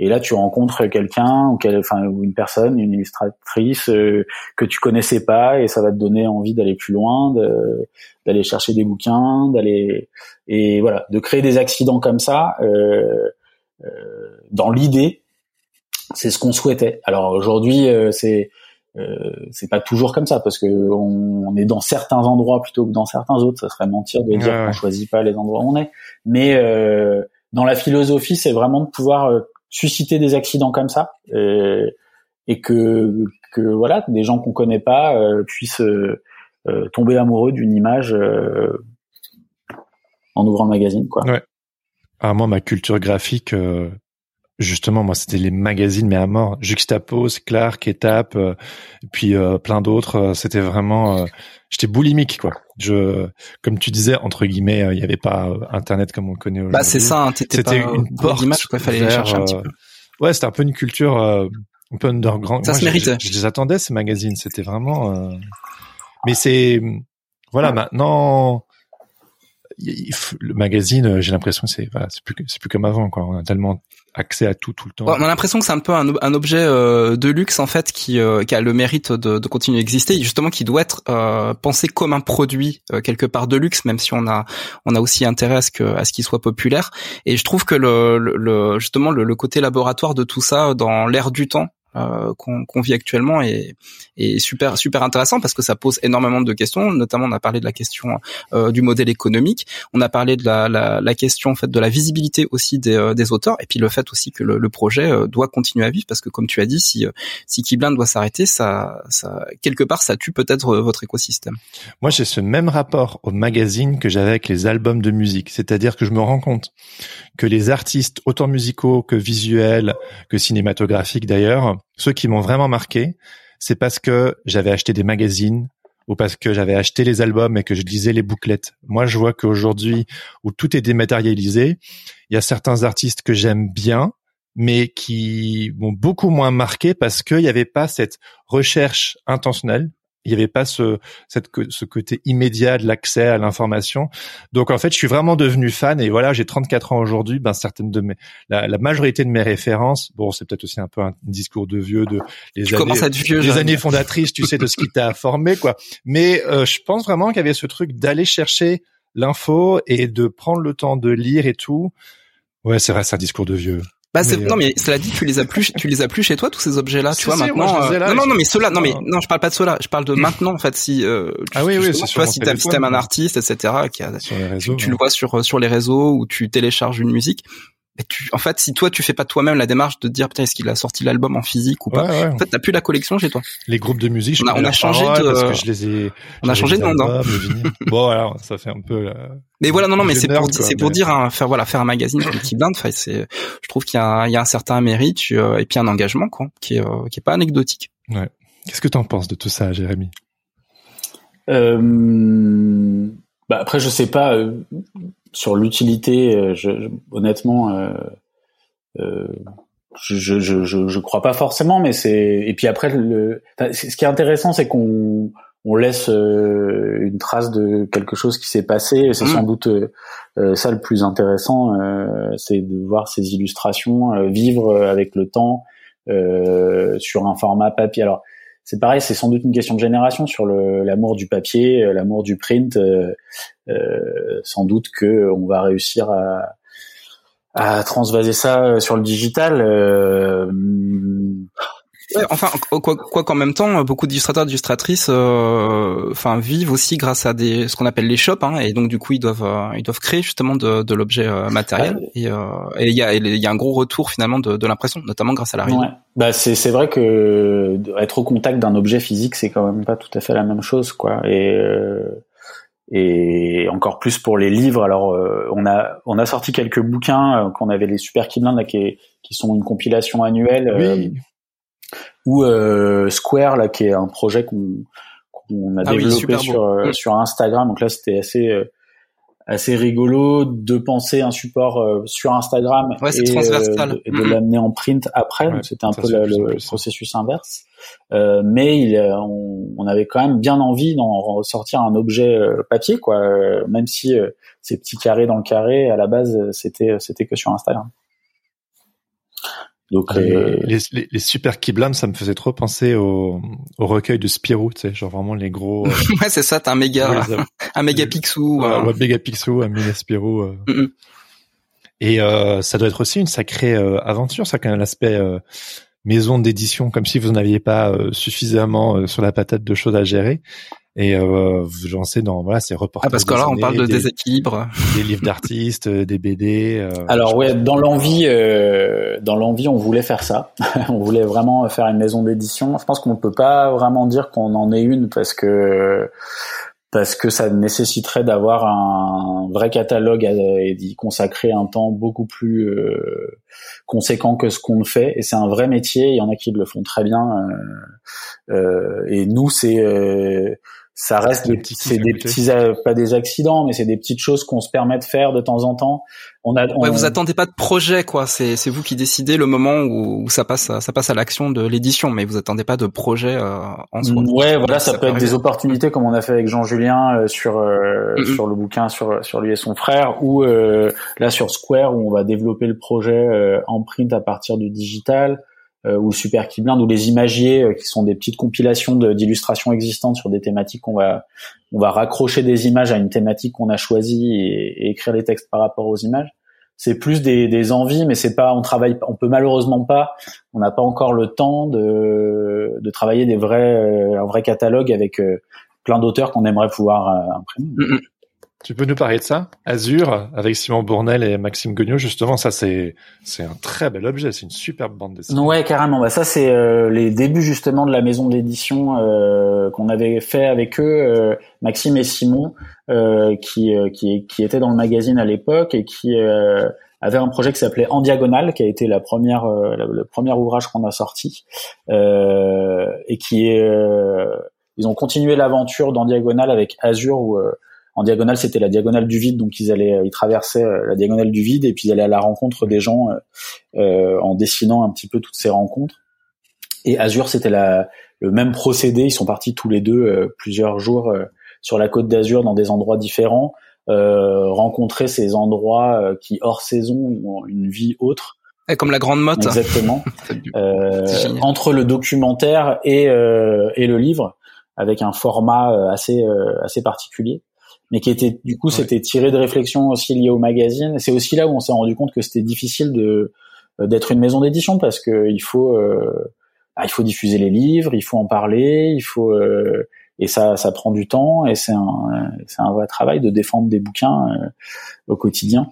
Et là tu rencontres quelqu'un ou quel, enfin ou une personne, une illustratrice euh, que tu connaissais pas et ça va te donner envie d'aller plus loin, d'aller chercher des bouquins, d'aller et voilà, de créer des accidents comme ça. Euh, euh, dans l'idée, c'est ce qu'on souhaitait. Alors aujourd'hui, c'est euh, c'est pas toujours comme ça parce que on, est dans certains endroits plutôt que dans certains autres. Ça serait mentir de dire qu'on choisit pas les endroits où on est. Mais euh, dans la philosophie, c'est vraiment de pouvoir euh, susciter des accidents comme ça et, que que voilà des gens qu'on connaît pas euh, puissent tomber amoureux d'une image en ouvrant le magazine quoi. Ouais. Ah, moi, ma culture graphique, Justement, moi, c'était les magazines, mais à mort. Juxtapose, Clark, Étape, euh, puis euh, plein d'autres. Euh, c'était vraiment, j'étais boulimique, quoi. Je, comme tu disais, entre guillemets, il n'y avait pas Internet comme on le connaît aujourd'hui. Bah, c'est ça. Hein, c'était une porte quoi, fallait chercher un petit peu. Ouais, c'était un peu une culture un peu underground. Ça se méritait. Je, les attendais ces magazines. C'était vraiment. Mais c'est voilà maintenant le magazine, j'ai l'impression que c'est voilà, c'est plus c'est plus comme avant quoi. On a tellement accès à tout tout le temps. on a l'impression que c'est un peu un, objet euh, de luxe en fait qui, euh, a le mérite de, continuer à exister justement qui doit être euh, pensé comme un produit quelque part de luxe même si on a on a aussi intérêt à ce que qu'il soit populaire et je trouve que le, le justement le, le, côté laboratoire de tout ça dans l'air du temps euh, qu'on vit actuellement est, est, super super intéressant parce que ça pose énormément de questions. Notamment, on a parlé de la question euh, du modèle économique, on a parlé de la, la, la, question en fait de la visibilité aussi des, euh, des auteurs, et puis le fait aussi que le, le, projet euh, doit continuer à vivre parce que comme tu as dit, si si Keyblind doit s'arrêter, ça, ça quelque part ça tue peut-être votre écosystème. Moi, j'ai ce même rapport au magazine que j'avais avec les albums de musique, c'est-à-dire que je me rends compte que les artistes, autant musicaux que visuels, que cinématographiques d'ailleurs, ceux qui m'ont vraiment marqué, c'est parce que j'avais acheté des magazines ou parce que j'avais acheté les albums et que je lisais les bouclettes. Moi, je vois qu'aujourd'hui, où tout est dématérialisé, il y a certains artistes que j'aime bien, mais qui m'ont beaucoup moins marqué parce qu'il n'y avait pas cette recherche intentionnelle il n'y avait pas ce, cette, ce côté immédiat de l'accès à l'information. Donc en fait, je suis vraiment devenu fan et voilà, j'ai 34 ans aujourd'hui. Ben certaines de mes, la, la, majorité de mes références, bon, c'est peut-être aussi un peu un discours de vieux de les années, les années fondatrices, tu sais, de ce qui t'a formé, quoi. Mais euh, je pense vraiment qu'il y avait ce truc d'aller chercher l'info et de prendre le temps de lire et tout. Ouais, c'est vrai, c'est un discours de vieux. Bah c'est non mais cela dit tu les as plus tu les as plus chez toi tous ces objets là tu vois maintenant euh, non non non mais ceux-là non mais non. je parle pas de ceux-là je parle de maintenant en fait si euh, ah oui oui tu vois si t'aimes un artiste etc qui a tu, le vois sur sur les réseaux ou tu télécharges une musique tu, en fait, si toi tu fais pas toi-même la démarche de dire putain est-ce qu'il a sorti l'album en physique ou pas, en fait t'as plus la collection chez toi. Les groupes de musique, on a, on a changé de, parce que je les ai, on a changé de monde. Hein. <laughs> bon alors ça fait un peu. mais voilà non non mais c'est pour c'est pour dire hein, faire voilà faire un magazine comme Blind, enfin c'est je trouve qu'il y a il y a un certain mérite euh, et puis un engagement quoi qui est euh, qui est pas anecdotique. Ouais. Qu'est-ce que t'en penses de tout ça, Jérémy? Euh, bah après je sais pas euh, sur l'utilité, euh, je, honnêtement, euh, euh, je, je, je, je, crois pas forcément, mais c'est et puis après le, ce qui est intéressant, c'est qu'on on laisse euh, une trace de quelque chose qui s'est passé. Et c'est mmh. sans doute euh, ça le plus intéressant, c'est de voir ces illustrations vivre avec le temps sur un format papier. Alors c'est pareil, c'est sans doute une question de génération sur l'amour du papier, euh, l'amour du print. Euh, euh, sans doute que on va réussir à, à transvaser ça sur le digital. Euh, Ouais, enfin, quoi, quoi qu'en même temps, beaucoup d'illustrateurs, d'illustratrices, euh, enfin, vivent aussi grâce à des ce qu'on appelle les shops, hein, et donc du coup, ils doivent euh, ils doivent créer justement de, de l'objet euh, matériel, et il y a il y a un gros retour finalement de, de l'impression, notamment grâce à la ouais. Bah c'est c'est vrai que être au contact d'un objet physique, c'est quand même pas tout à fait la même chose, quoi, et et encore plus pour les livres. Alors, on a on a sorti quelques bouquins qu'on avait les super Kidlin là qui, qui sont une compilation annuelle. Oui. ou euh, Square là qui est un projet qu'on qu'on a ah développé sur euh, sur Instagram. Donc là c'était assez euh, assez rigolo de penser un support sur Instagram et, et, de, l'amener en print après. Donc c'était un peu le, processus inverse. Euh, mais il, on, on, avait quand même bien envie d'en ressortir un objet papier quoi même si ces petits carrés dans le carré à la base c'était c'était que sur Instagram Donc les, les, les, super Keyblind, ça me faisait trop penser au, au recueil de Spirou, tu sais, genre vraiment les gros. <laughs> ouais, c'est ça, t'as un méga, <laughs> un méga Picsou. un méga Picsou, un mini Spirou. Et euh, ça doit être aussi une sacrée euh, aventure, ça quand même l'aspect euh, maison d'édition, comme si vous n'aviez pas suffisamment sur la patate de choses à gérer. Et euh, j'en sais dans voilà ces reportages. Ah parce que là on parle de déséquilibre. Des livres d'artistes, des BD. Alors ouais, dans l'envie, dans l'envie, on voulait faire ça. <laughs> on voulait vraiment faire une maison d'édition. Je pense qu'on ne peut pas vraiment dire qu'on en est une parce que parce que ça nécessiterait d'avoir un vrai catalogue et d'y consacrer un temps beaucoup plus euh, conséquent que ce qu'on fait. Et c'est un vrai métier. Il y en a qui le font très bien. Euh, euh, et nous, c'est ça reste des petits, c'est des petits, pas des accidents, mais c'est des petites choses qu'on se permet de faire de temps en temps. On a, Ouais, vous attendez pas de projet, quoi. C'est, c'est vous qui décidez le moment où, ça passe, à, ça passe à l'action de l'édition, mais vous attendez pas de projet euh, en soi. Ouais, voilà, ça, peut être des opportunités comme on a fait avec Jean Julien euh, sur euh, sur le bouquin sur sur lui et son frère, ou là sur Square où on va développer le projet en print à partir du digital euh, ou Super Keyblind ou les imagiers euh, qui sont des petites compilations d'illustrations existantes sur des thématiques qu'on va on va raccrocher des images à une thématique qu'on a choisie et, écrire les textes par rapport aux images c'est plus des, des, envies, mais c'est pas, on travaille, on peut malheureusement pas, on n'a pas encore le temps de, de travailler des vrais, euh, un vrai catalogue avec euh, plein d'auteurs qu'on aimerait pouvoir imprimer. Tu peux nous parler de ça? Azur, avec Simon Bournel et Maxime Guignot, justement, ça c'est c'est un très bel objet, c'est une superbe bande dessinée. Ouais, carrément. Bah, ça c'est euh, les débuts justement de la maison d'édition euh, qu'on avait fait avec eux, euh, Maxime et Simon, qui, qui qui étaient dans le magazine à l'époque et qui avaient un projet qui s'appelait En diagonale, qui a été la première le, premier ouvrage qu'on a sorti et qui est ils ont continué l'aventure d'En diagonale avec Azur où en diagonale, c'était la diagonale du vide, donc ils allaient, ils traversaient euh, la diagonale du vide et puis ils allaient à la rencontre des gens euh, euh, en dessinant un petit peu toutes ces rencontres. Et Azur, c'était la, le même procédé. Ils sont partis tous les deux plusieurs jours sur la côte d'Azur dans des endroits différents, rencontrer ces endroits qui hors saison ont une vie autre. Et comme la grande motte. Exactement. <laughs> entre le documentaire et, et le livre, avec un format assez assez particulier mais qui était du coup c'était tiré de réflexions aussi liées au magazine. C'est aussi là où on s'est rendu compte que c'était difficile de euh, d'être une maison d'édition parce que il faut euh, bah, il faut diffuser les livres, il faut en parler, il faut euh, et ça ça prend du temps et c'est un c'est un vrai travail de défendre des bouquins au quotidien.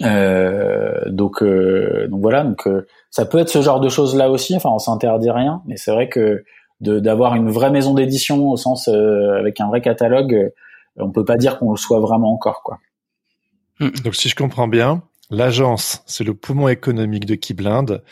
donc donc voilà donc ça peut être ce genre de choses là aussi. Enfin on s'interdit rien, mais c'est vrai que d'avoir une vraie maison d'édition au sens avec un vrai catalogue on peut pas dire qu'on le soit vraiment encore, quoi. Hmm. Donc, si je comprends bien, l'agence, c'est le poumon économique de Keyblind.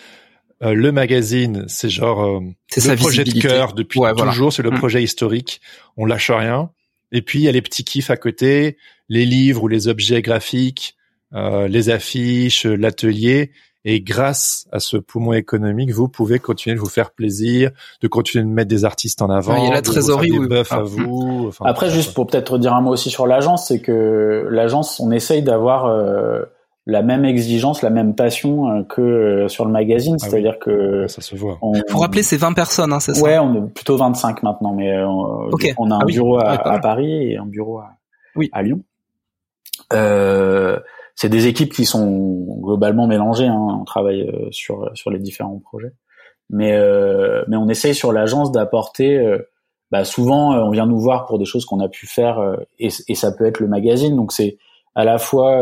Euh, le magazine, c'est genre euh, le projet de cœur depuis toujours, c'est le hmm. projet historique. On lâche rien. Et puis il y a les petits kiffs à côté, les livres ou les objets graphiques, euh, les affiches, l'atelier. Et grâce à ce poumon économique, vous pouvez continuer de vous faire plaisir, de continuer de mettre des artistes en avant. il y a la trésorerie ou à ah. vous. Après, juste pour peut-être dire un mot aussi sur l'agence, c'est que l'agence, on essaye d'avoir euh, la même exigence, la même passion euh, que euh, sur le magazine, ah c'est-à-dire que ça se voit. On... Faut rappeler, c'est 20 personnes, hein, c'est ça? Ouais, on est plutôt 25 maintenant, mais on, on a un ah bureau à, Paris et un bureau à, oui. à Lyon. Euh, c'est des équipes qui sont globalement mélangées. Hein. On travaille euh, sur sur les différents projets, mais euh, mais on essaye sur l'agence d'apporter. Euh, bah souvent, on vient nous voir pour des choses qu'on a pu faire et, et, ça peut être le magazine. Donc c'est à la fois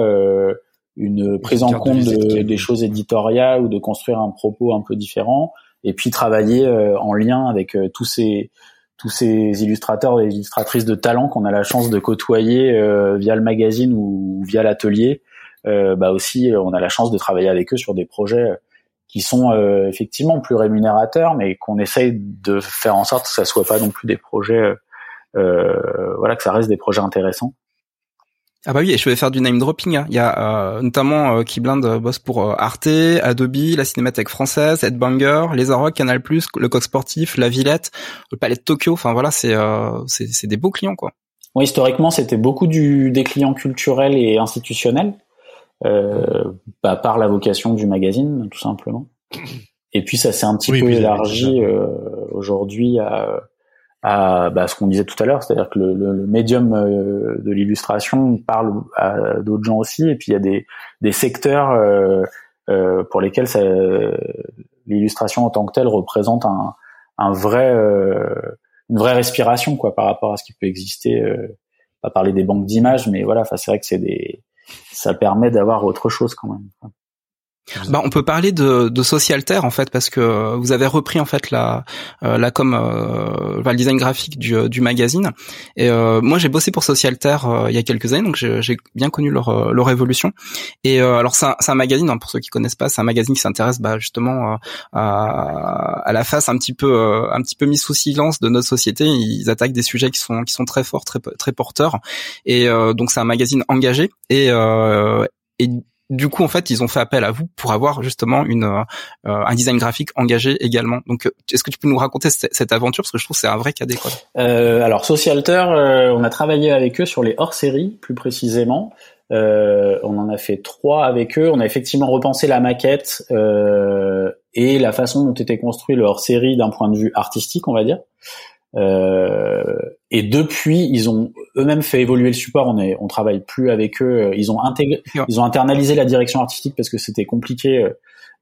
une prise en compte des choses éditoriales ou de construire un propos un peu différent, et puis travailler en lien avec tous ces tous ces illustrateurs et illustratrices de talent qu'on a la chance de côtoyer via le magazine ou via l'atelier euh, bah aussi euh, on a la chance de travailler avec eux sur des projets euh, qui sont effectivement plus rémunérateurs, mais qu'on essaye de faire en sorte que ça soit pas non plus des projets, voilà, que ça reste des projets intéressants. Ah bah oui, et je vais faire du name dropping. Hein. Il y a notamment euh, Keyblind bosse pour Arte, Adobe, la Cinémathèque française, Headbanger, Les Arocs, Canal+, le Coq Sportif, La Villette, le Palais de Tokyo. Enfin voilà, c'est c'est des beaux clients quoi. Oui, historiquement, c'était beaucoup du des clients culturels et institutionnels euh, bah, par la vocation du magazine, tout simplement. Et puis ça s'est un petit peu élargi euh, aujourd'hui à, à bah, ce qu'on disait tout à l'heure, c'est-à-dire que le, le, médium euh, de l'illustration parle à d'autres gens aussi, et puis il y a des, des secteurs euh, euh pour lesquels l'illustration en tant que telle représente un, un vrai, une vraie respiration quoi par rapport à ce qui peut exister. pas parler des banques d'images, mais voilà, c'est vrai que c'est des, ça permet d'avoir autre chose quand même. Bah, on peut parler de, de Socialter en fait parce que vous avez repris en fait la euh, la com euh, le design graphique du, du magazine. Et euh, moi j'ai bossé pour Socialter euh, il y a quelques années donc j'ai bien connu leur euh, leur évolution. Et alors c'est un, un, magazine hein, pour ceux qui connaissent pas c'est un magazine qui s'intéresse bah, justement à, à la face un petit peu un petit peu mis sous silence de notre société. Ils attaquent des sujets qui sont qui sont très forts très très porteurs. Et donc c'est un magazine engagé. Et et du coup, en fait, ils ont fait appel à vous pour avoir justement une euh, un design graphique engagé également. Donc, euh, est-ce que tu peux nous raconter cette, aventure? Parce que je trouve que c'est un vrai cas d'école. Euh, alors, Socialter, euh, on a travaillé avec eux sur les hors-séries, plus précisément. on en a fait trois avec eux. On a effectivement repensé la maquette et la façon dont était construit le hors-série d'un point de vue artistique, on va dire. Euh, et depuis, ils ont eux-mêmes fait évoluer le support. On est, on travaille plus avec eux. Ils ont intégré, ils ont internalisé la direction artistique parce que c'était compliqué euh,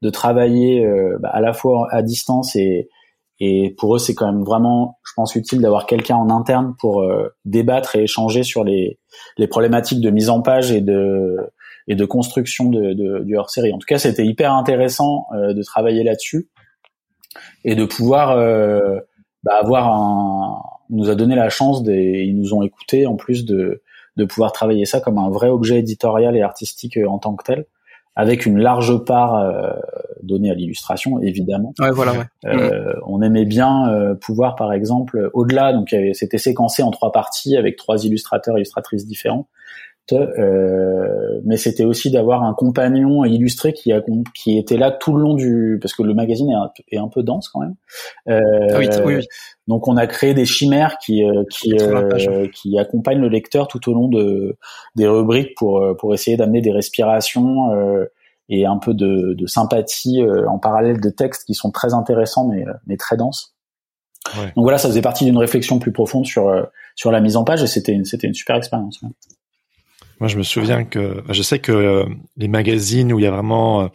de travailler euh, bah, à la fois à distance et et pour eux, c'est quand même vraiment, je pense, utile d'avoir quelqu'un en interne pour débattre et échanger sur les, les problématiques de mise en page et de, et de construction de, de du hors-série. En tout cas, c'était hyper intéressant de travailler là-dessus et de pouvoir bah, avoir un, nous a donné la chance des, ils nous ont écouté en plus de, de pouvoir travailler ça comme un vrai objet éditorial et artistique euh, en tant que tel, avec une large part euh, donnée à l'illustration, évidemment. Ouais, voilà. Ouais. Euh, On aimait bien euh, pouvoir, par exemple, au-delà, donc c'était séquencé en trois parties avec trois illustrateurs, illustratrices différents. Euh, mais c'était aussi d'avoir un compagnon illustré qui, a, qui était là tout le long du parce que le magazine est un, est un peu dense quand même. Euh, ah oui, oui, oui. Donc on a créé des chimères qui euh, qui euh, qui accompagnent le lecteur tout au long de des rubriques pour pour essayer d'amener des respirations et un peu de, de sympathie en parallèle de textes qui sont très intéressants mais mais très denses. Ouais. Donc voilà, ça faisait partie d'une réflexion plus profonde sur sur la mise en page et c'était une, c'était une super expérience. Moi, je me souviens que je sais que euh, les magazines où il y a vraiment euh,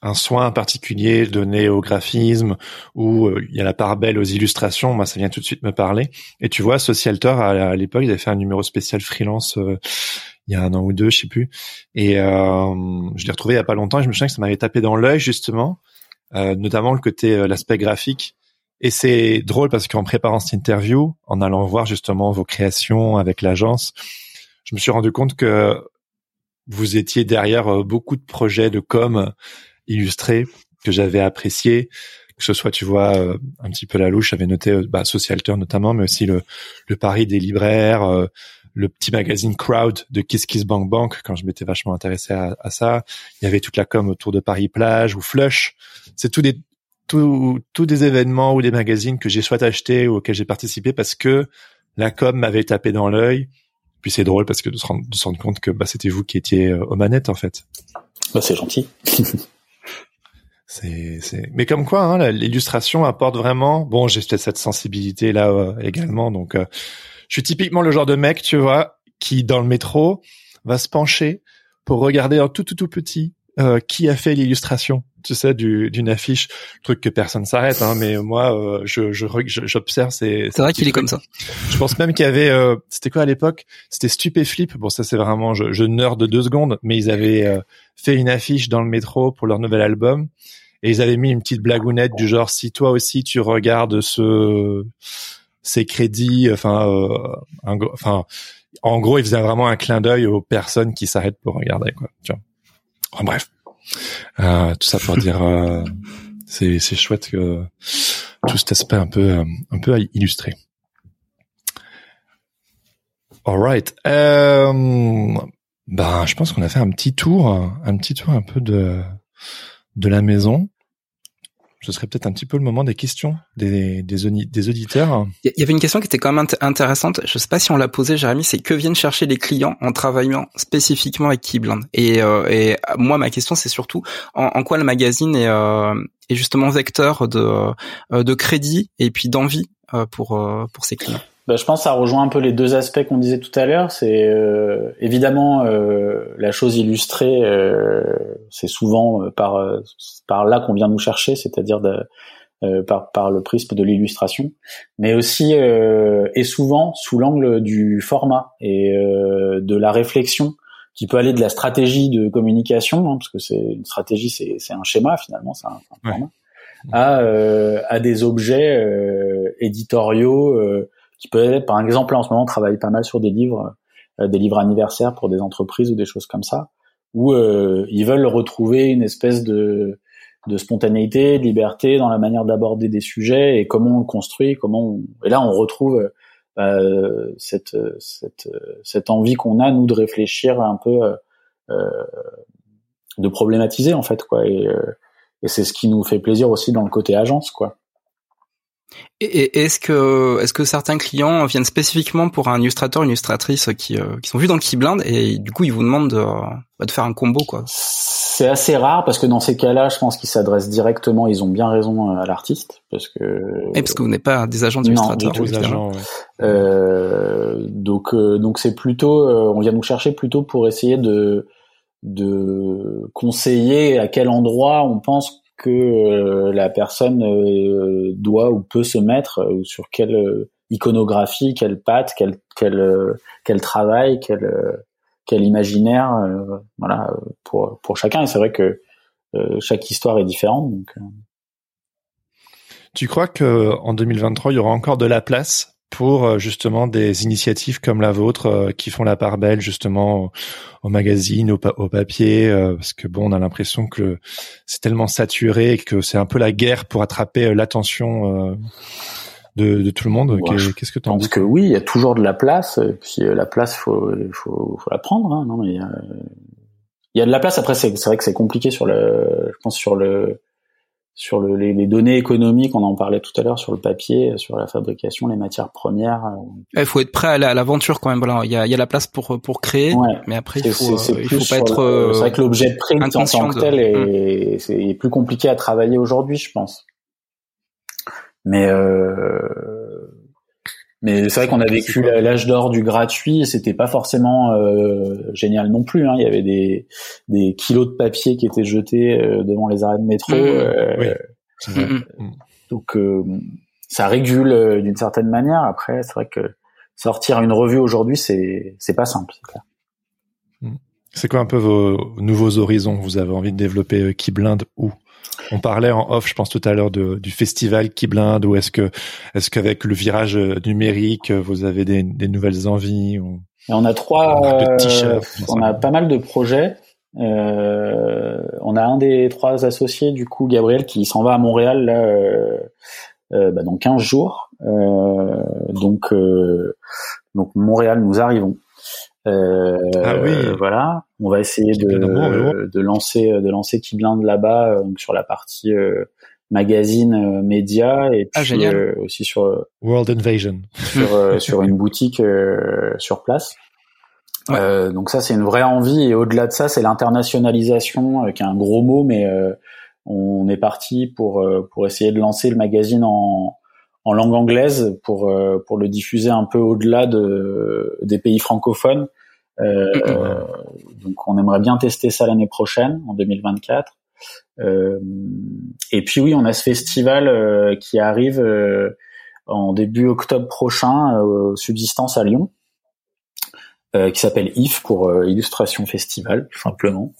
un soin particulier donné au graphisme, où euh, il y a la part belle aux illustrations, moi, ça vient tout de suite me parler. Et tu vois, Socialter, à, l'époque, ils avaient fait un numéro spécial freelance il y a un an ou deux, je sais plus. Et je l'ai retrouvé il y a pas longtemps et je me souviens que ça m'avait tapé dans l'œil, justement, notamment le côté, l'aspect graphique. Et c'est drôle parce qu'en préparant cette interview, en allant voir justement vos créations avec l'agence, je me suis rendu compte que vous étiez derrière euh, beaucoup de projets de com illustrés que j'avais appréciés, que ce soit, tu vois, euh, un petit peu la louche, j'avais noté euh, bah, Socialter notamment, mais aussi le, le Paris des libraires, le petit magazine Crowd de Kiss Kiss Bank quand je m'étais vachement intéressé à, ça. Il y avait toute la com autour de Paris Plage ou Flush. C'est tout des tous des événements ou des magazines que j'ai soit acheté ou auxquels j'ai participé parce que la com m'avait tapé dans l'œil puis c'est drôle parce que de se rendre, de se rendre compte que bah, c'était vous qui étiez euh, aux manettes en fait. Bah, c'est gentil. <laughs> c'est, c'est... Mais comme quoi, hein, l'illustration apporte vraiment. Bon, j'ai peut-être cette sensibilité là euh, également, donc euh, je suis typiquement le genre de mec, tu vois, qui dans le métro va se pencher pour regarder en tout tout tout petit euh, qui a fait l'illustration, tu sais, d'une affiche, truc que personne s'arrête, hein, mais moi, euh, je, j'observe ces. C'est vrai qu'il est comme ça. Je pense même qu'il y avait, euh, c'était quoi à l'époque? C'était Stupéflip. Bon, ça c'est vraiment, je, je nerd de deux secondes, mais ils avaient euh, fait une affiche dans le métro pour leur nouvel album, et ils avaient mis une petite blagounette du genre, si toi aussi tu regardes ce ces crédits, enfin, enfin, en gros, ils faisaient vraiment un clin d'œil aux personnes qui s'arrêtent pour regarder, quoi. Tu vois bref, euh, tout ça pour <laughs> dire, euh, c'est c'est chouette que tout cet aspect un peu un peu illustré. Alright. Euh, ben, je pense qu'on a fait un petit tour, un petit tour un peu de de la maison. Ce serait peut-être un petit peu le moment des questions des, auditeurs. Il y avait une question qui était quand même intéressante. Je sais pas si on l'a posée, Jérémy. C'est que viennent chercher les clients en travaillant spécifiquement avec Keyblind et, euh, et moi, ma question, c'est surtout en, en, quoi le magazine est, euh, est justement vecteur de, euh, de crédit et puis d'envie euh, pour, euh, pour ses clients? Bah, je pense que ça rejoint un peu les deux aspects qu'on disait tout à l'heure. C'est euh, évidemment euh, la chose illustrée, euh, c'est souvent par par là qu'on vient nous chercher, c'est-à-dire par par le prisme de l'illustration, mais aussi et souvent sous l'angle du format et de la réflexion qui peut aller de la stratégie de communication, hein, parce que c'est une stratégie, c'est c'est un schéma finalement, c'est un, format, à à des objets éditoriaux qui peut être, par exemple, en ce moment, on travaille pas mal sur des livres, euh, des livres anniversaires pour des entreprises ou des choses comme ça, où euh, ils veulent retrouver une espèce de, de spontanéité, de liberté dans la manière d'aborder des sujets et comment on le construit, comment on... et là on retrouve euh, cette, cette, cette envie qu'on a nous de réfléchir un peu, euh, de problématiser en fait quoi, et, et c'est ce qui nous fait plaisir aussi dans le côté agence quoi. Et est-ce que est-ce que certains clients viennent spécifiquement pour un illustrateur, une illustratrice qui euh, qui sont vus dans le Keyblind et du coup ils vous demandent de, bah, de faire un combo quoi? C'est assez rare parce que dans ces cas-là, je pense qu'ils s'adressent directement. Ils ont bien raison euh, à l'artiste parce que. Et parce que vous n'êtes pas des agents d'illustrateurs. agents. Euh, donc euh, donc c'est plutôt on vient nous chercher plutôt pour essayer de de conseiller à quel endroit on pense que euh, la personne euh, doit ou peut se mettre, euh, ou sur quelle iconographie, quelle patte, quel quel quel travail, quel quel imaginaire, voilà pour pour chacun. Et c'est vrai que chaque histoire est différente. Tu crois que en 2023 il y aura encore de la place pour euh, justement des initiatives comme la vôtre euh, qui font la part belle justement au, magazine, au, au papier, euh, parce que bon, on a l'impression que c'est tellement saturé et que c'est un peu la guerre pour attraper l'attention de, de, tout le monde. Qu'est-ce que tu en dis que oui, il y a toujours de la place. Et puis la place, faut faut, faut la prendre. Hein, non, il y a de la place. Après, c'est vrai que c'est compliqué sur le, je pense sur le sur le, les, les, données économiques, on en parlait tout à l'heure sur le papier, sur la fabrication, les matières premières. Il euh. faut être prêt à l'aventure quand même. Voilà, il y a, y a la place pour pour créer, mais après il faut, euh, il faut pas être. C'est vrai que l'objet de print en tant que tel est, mm. est, plus compliqué à travailler aujourd'hui, je pense. Mais euh, mais c'est vrai qu'on a vécu l'âge d'or du gratuit et c'était pas forcément euh, génial non plus. Hein. Il y avait des, des kilos de papier qui étaient jetés euh, devant les arrêts de métro. Mmh. Euh, mmh, mmh. Donc ça régule d'une certaine manière. Après, c'est vrai que sortir une revue aujourd'hui, c'est c'est pas simple. C'est quoi un peu vos nouveaux horizons? Vous avez envie de développer qui blinde où on parlait en off, je pense tout à l'heure du festival qui blinde, ou est-ce que est-ce qu'avec le virage euh, numérique, euh, vous avez des, nouvelles envies On a trois, euh, on a pas mal de projets. on a un des trois associés du coup, Gabriel, qui s'en va à Montréal là, bah, dans 15 jours. donc donc Montréal, nous arrivons. Euh, ah oui. Voilà, on va essayer de, de, lancer de lancer Keyblind là-bas euh, sur la partie euh, magazine euh, média et ah, puis aussi sur World Invasion. sur <laughs> sur une boutique sur place. donc ça c'est une vraie envie. Et au-delà de ça c'est l'internationalisation qui est un gros mot mais on est parti pour pour essayer de lancer le magazine en en langue anglaise pour euh, pour le diffuser un peu au-delà de des pays francophones. Euh, donc on aimerait bien tester ça l'année prochaine, en 2024. Euh, et puis oui, on a ce festival euh, qui arrive euh, en début octobre prochain au Subsistance à Lyon, qui s'appelle IF pour Illustration Festival, tout simplement,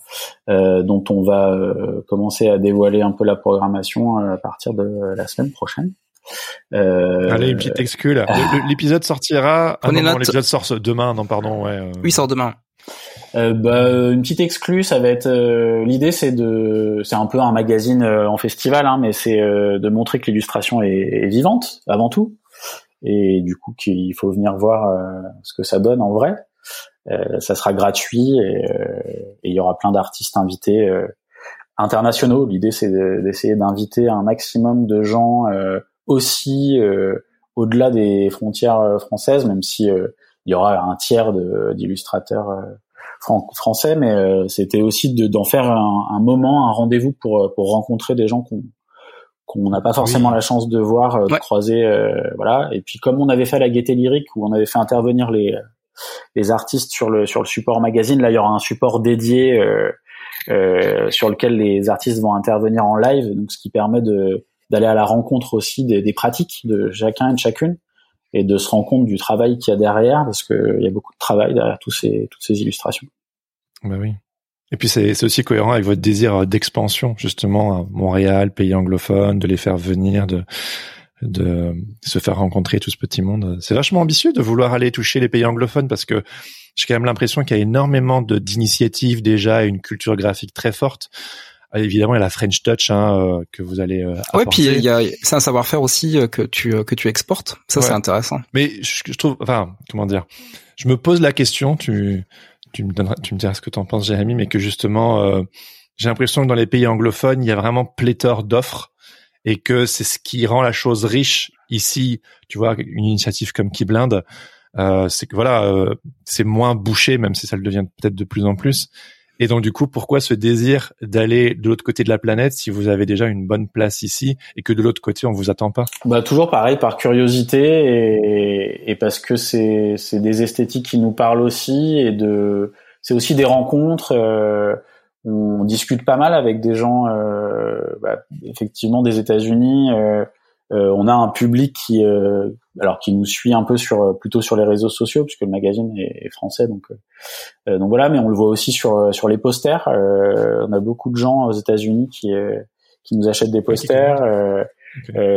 dont on va commencer à dévoiler un peu la programmation à partir de la semaine prochaine. Euh, Allez, une petite excuse là. L'épisode sortira. Ah non, l'épisode sort demain. Non, pardon. Ouais. Euh. Oui, sort demain. Euh, bah, une petite exclue, ça va être euh, l'idée, c'est de, c'est un peu un magazine euh, en festival, hein, mais c'est de montrer que l'illustration est, vivante avant tout, et du coup qu'il faut venir voir ce que ça donne en vrai. ça sera gratuit et il y aura plein d'artistes invités internationaux. L'idée, c'est d'essayer d'inviter un maximum de gens aussi au-delà des frontières françaises, même si il y aura un tiers d'illustrateurs français, mais c'était aussi d'en faire un, un, moment, un rendez-vous pour pour rencontrer des gens qu'on qu'on n'a pas forcément la chance de voir, euh, de croiser, euh, voilà. Et puis comme on avait fait la Gaieté Lyrique où on avait fait intervenir les les artistes sur le sur le support magazine, là il y aura un support dédié euh, euh, sur lequel les artistes vont intervenir en live, donc ce qui permet de d'aller à la rencontre aussi des, pratiques de chacun et de chacune et de se rendre compte du travail qu'il y a derrière parce qu'il y a beaucoup de travail derrière tous ces toutes ces illustrations. Bah oui. Et puis c'est aussi cohérent avec votre désir d'expansion, justement, à Montréal, pays anglophone, de les faire venir, de, de se faire rencontrer tout ce petit monde. C'est vachement ambitieux de vouloir aller toucher les pays anglophones parce que j'ai quand même l'impression qu'il y a énormément d'initiatives déjà et une culture graphique très forte. Ah, évidemment, il y a la French Touch hein, euh, que vous allez. Euh, ouais, puis il y a, c'est un savoir-faire aussi euh, que tu que tu exportes. Ça, c'est intéressant. Mais je, je, trouve, enfin, comment dire, je me pose la question. Tu tu me donneras, tu me diras ce que tu en penses, Jérémy, mais que justement, euh, j'ai l'impression que dans les pays anglophones, il y a vraiment pléthore d'offres et que c'est ce qui rend la chose riche ici. Tu vois, une initiative comme Keyblind, euh, c'est que voilà, euh, c'est moins bouché, même si ça le devient peut-être de plus en plus. Et donc du coup, pourquoi ce désir d'aller de l'autre côté de la planète si vous avez déjà une bonne place ici et que de l'autre côté on vous attend pas? Bah toujours pareil, par curiosité et, et parce que c'est c'est des esthétiques qui nous parlent aussi et de c'est aussi des rencontres. Euh, on discute pas mal avec des gens, euh, bah, effectivement des États-Unis. Euh, on a un public qui, euh, alors qui nous suit un peu sur plutôt sur les réseaux sociaux puisque le magazine est, français, donc euh, donc voilà. Mais on le voit aussi sur sur les posters. on a beaucoup de gens aux États-Unis qui qui nous achètent des posters.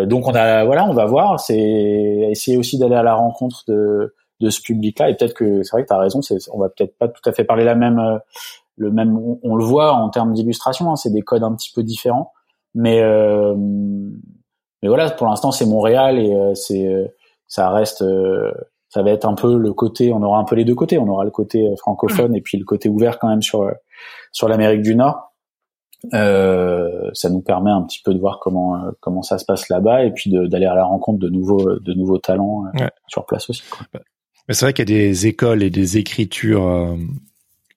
donc on a voilà, on va voir. C'est essayer aussi d'aller à la rencontre de de ce public-là. Et peut-être que c'est vrai que tu as raison. C'est on va peut-être pas tout à fait parler la même le même. On, le voit en termes d'illustration. Hein, c'est des codes un petit peu différents, mais mais voilà, pour l'instant c'est Montréal et euh, c'est euh, ça reste euh, ça va être un peu le côté, on aura un peu les deux côtés, on aura le côté francophone et puis le côté ouvert quand même sur sur l'Amérique du Nord. Euh, ça nous permet un petit peu de voir comment comment ça se passe là-bas et puis d'aller à la rencontre de nouveaux de nouveaux talents sur place aussi. Quoi. Bah, mais c'est vrai qu'il y a des écoles et des écritures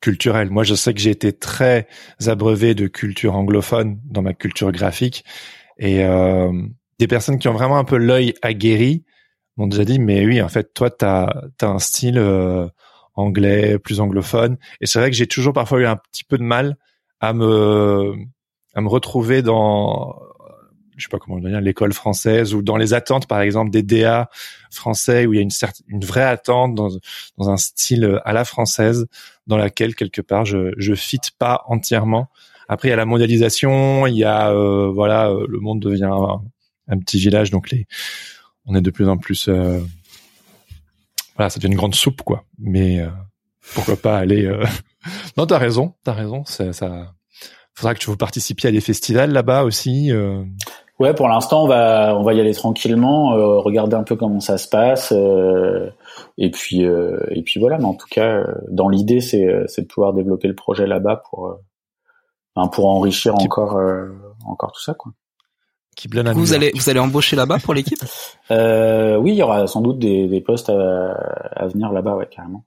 culturelles. Moi, je sais que j'ai été très abreuvé de culture anglophone dans ma culture graphique et euh, des personnes qui ont vraiment un peu l'œil aguerri m'ont déjà dit mais oui en fait toi t'as as un style euh, anglais plus anglophone. Et c'est vrai que j'ai toujours parfois eu un petit peu de mal à me à me retrouver dans je sais pas comment dire l'école française ou dans les attentes par exemple des DA français où il y a une certaine une vraie attente dans dans un style à la française dans laquelle quelque part je je fit pas entièrement. Après il y a la mondialisation il y a euh, voilà le monde devient un petit village, donc les, on est de plus en plus, euh, voilà, ça devient une grande soupe, quoi. Mais euh, pourquoi pas aller euh... <laughs> Non, t'as raison, t'as raison. Ça, ça, faudra que tu vous participiez à des festivals là-bas aussi. Ouais, pour l'instant, on va on va y aller tranquillement, regarder un peu comment ça se passe, et puis et puis voilà. Mais en tout cas, dans l'idée, c'est c'est de pouvoir développer le projet là-bas pour pour enrichir encore encore tout ça, quoi vous allez vous allez embaucher là-bas pour l'équipe <laughs> euh, Oui, il y aura sans doute des, des postes à, venir là-bas, ouais, carrément.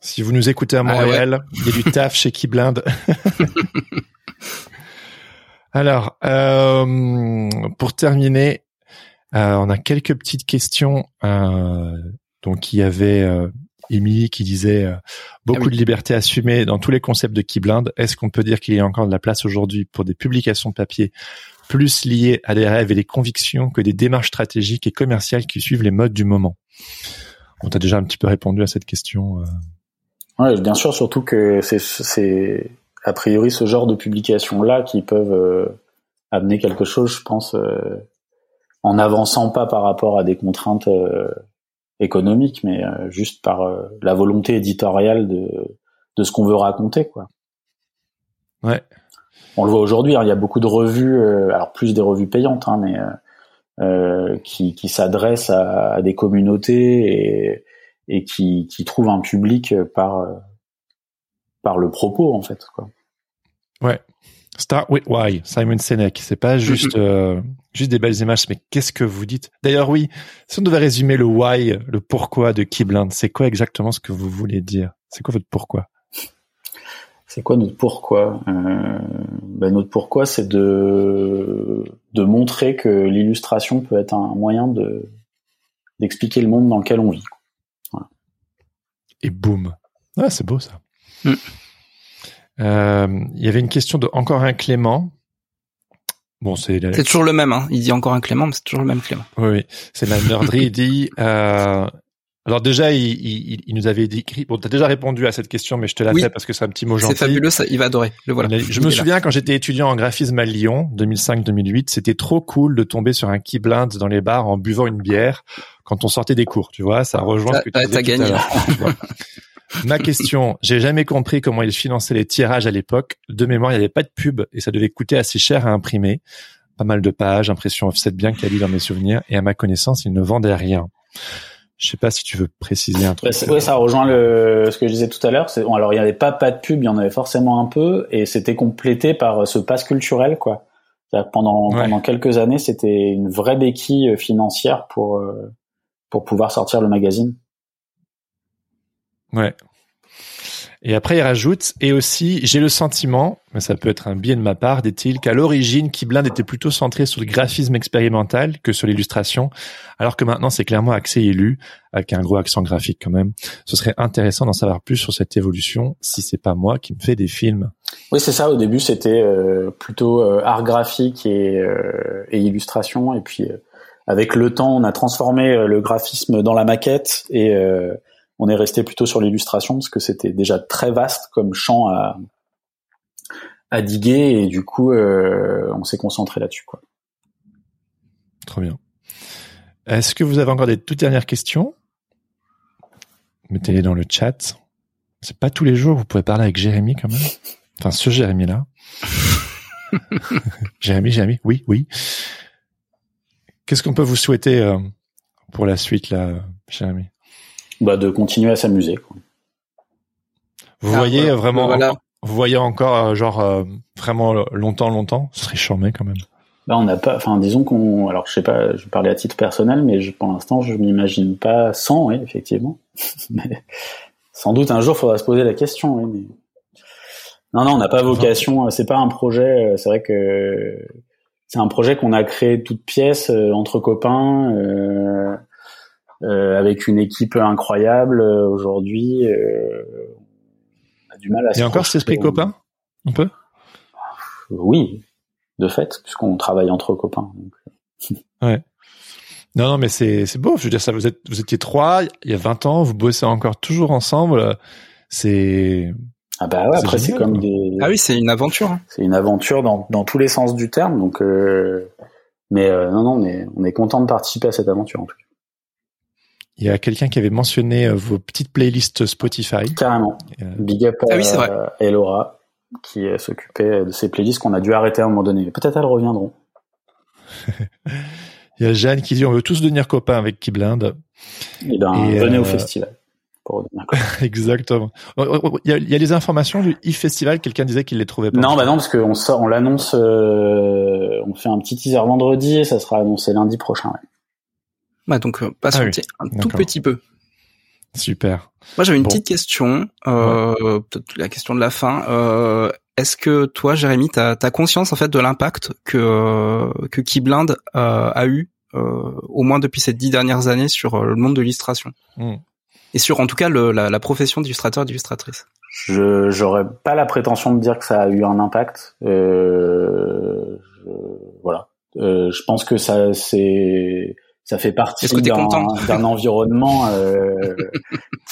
Si vous nous écoutez à ah Montréal, il y a du taf chez Keyblind. <laughs> Alors, euh, pour terminer, euh, on a quelques petites questions. Euh, donc, il y avait euh, Émilie qui disait euh, beaucoup ah de liberté assumée dans tous les concepts de Keyblind. Est-ce qu'on peut dire qu'il y a encore de la place aujourd'hui pour des publications papier plus liées à des rêves et des convictions que des démarches stratégiques et commerciales qui suivent les modes du moment On t'a déjà un petit peu répondu à cette question. Euh. Oui, bien sûr, surtout que c'est a priori ce genre de publications-là qui peuvent euh, amener quelque chose, je pense, euh, en avançant pas par rapport à des contraintes économiques, mais juste par la volonté éditoriale de, de ce qu'on veut raconter, quoi. Ouais on le voit aujourd'hui, hein, il y a beaucoup de revues, euh, alors plus des revues payantes, hein, mais euh, euh, qui, qui s'adressent à, des communautés et, et qui, qui trouvent un public par par le propos en fait. Quoi. Ouais. Start with why, Simon Sinek. C'est pas juste euh, juste des belles images, mais qu'est-ce que vous dites? D'ailleurs, oui. Si on devait résumer le why, le pourquoi de Keyblind, c'est quoi exactement ce que vous voulez dire? C'est quoi votre pourquoi? C'est quoi notre pourquoi euh, ben Notre pourquoi, c'est de de montrer que l'illustration peut être un moyen de d'expliquer le monde dans lequel on vit. Voilà. Et boum. Ouais, c'est beau ça. Mm. Euh, il y avait une question de encore un Clément. Bon, c'est c'est toujours le même. Hein. Il dit encore un Clément, mais c'est toujours le même Clément. Oui, oui. c'est la nerderie. il dit. Euh... Alors déjà, il, il, il, nous avait écrit. Bon, t'as déjà répondu à cette question, mais je te la fais parce que c'est un petit mot gentil. C'est fabuleux, ça, il va adorer. Le voilà. Je me souviens quand j'étais étudiant en graphisme à Lyon, 2005-2008, c'était trop cool de tomber sur un keyblind dans les bars en buvant une bière quand on sortait des cours. Tu vois, ça rejoint ce que tu T'as gagné. <laughs> Ma question, j'ai jamais compris comment ils finançaient les tirages à l'époque. De mémoire, il n'y avait pas de pub et ça devait coûter assez cher à imprimer. Pas mal de pages, impression offset bien quali dans mes souvenirs. Et à ma connaissance, ils ne vendaient rien. Je sais pas si tu veux préciser un truc. Oui, ça rejoint le, ce que je disais tout à l'heure. Bon, alors, il n'y avait pas, pas de pub, il y en avait forcément un peu, et c'était complété par ce pass culturel, quoi. Pendant, pendant quelques années, c'était une vraie béquille financière pour, euh, pour pouvoir sortir le magazine. Ouais. Et après, il rajoute, et aussi, j'ai le sentiment, mais ça peut être un biais de ma part, dit-il, qu'à l'origine, Keyblind était plutôt centré sur le graphisme expérimental que sur l'illustration, alors que maintenant, c'est clairement axé élu, avec un gros accent graphique quand même. Ce serait intéressant d'en savoir plus sur cette évolution, si c'est pas moi qui me fais des films. Oui, c'est ça. Au début, c'était euh, plutôt euh, art graphique et, euh, et, illustration, et puis avec le temps, on a transformé le graphisme dans la maquette et on est resté plutôt sur l'illustration parce que c'était déjà très vaste comme champ à, diguer et du coup euh, on s'est concentré là-dessus quoi. Trop bien. Est-ce que vous avez encore des toutes dernières questions? Mettez-les dans le chat. C'est pas tous les jours vous pouvez parler avec Jérémy quand même. Enfin ce Jérémy là. <laughs> Jérémy, Jérémy, oui, oui. Qu'est-ce qu'on peut vous souhaiter euh, pour la suite là, Jérémy? Bah, de continuer à s'amuser. Vous ah, voyez vraiment, vous voyez encore euh, genre euh, vraiment longtemps, longtemps, ce serait charmé quand même. Bah, on n'a pas, enfin disons qu'on, alors je sais pas, je parlais à titre personnel, mais je, pour l'instant je m'imagine pas sans, oui, effectivement. <laughs> mais sans doute un jour il faudra se poser la question. Oui, mais... Non, non, on n'a pas vocation. C'est pas un projet. Euh, c'est vrai que c'est un projet qu'on a créé toute pièce entre copains. Euh, euh, avec une équipe incroyable euh, aujourd'hui. Euh, on a du mal à. Il y a encore cet esprit copain, un peu? Oui, de fait, puisqu'on travaille entre copains. Donc. ouais. Non, non, mais c'est c'est beau. Je veux dire, ça, vous êtes vous étiez trois il y a 20 ans, vous bossez encore toujours ensemble. C'est ah bah ouais, après c'est comme des. Ah oui, c'est une aventure. Hein. C'est une aventure dans dans tous les sens du terme. Donc, euh... mais euh, non, non, on est on est content de participer à cette aventure en tout cas. Il y a quelqu'un qui avait mentionné euh, vos petites playlists Spotify. Carrément. Euh, Big up ah oui, à Elora qui euh, s'occupait de ces playlists qu'on a dû arrêter à un moment donné. Peut-être elles reviendront. <laughs> Il y a Jeanne qui dit on veut tous devenir copains avec Keyblind. Eh ben, Et venez au festival. Pour <laughs> Exactement. Il y, a, il y a les informations du e-festival. Quelqu'un disait qu'il les trouvait pas. Non, bah non, parce qu'on sort, on l'annonce, on fait un petit teaser vendredi et ça sera annoncé lundi prochain. Ouais. Bah donc euh, patientez ah un tout petit peu. Super. Moi j'avais une petite question, euh, peut-être la question de la fin. Euh, Est-ce que toi, Jérémy, t'as as conscience en fait de l'impact que euh, que Keyblind euh, a eu euh, au moins depuis ces dix dernières années sur le monde de l'illustration? Hmm. et sur en tout cas le, la, la, profession d'illustrateur et d'illustratrice Je j'aurais pas la prétention de dire que ça a eu un impact. Je, voilà. je pense que ça c'est ça fait partie <laughs> d'un environnement euh,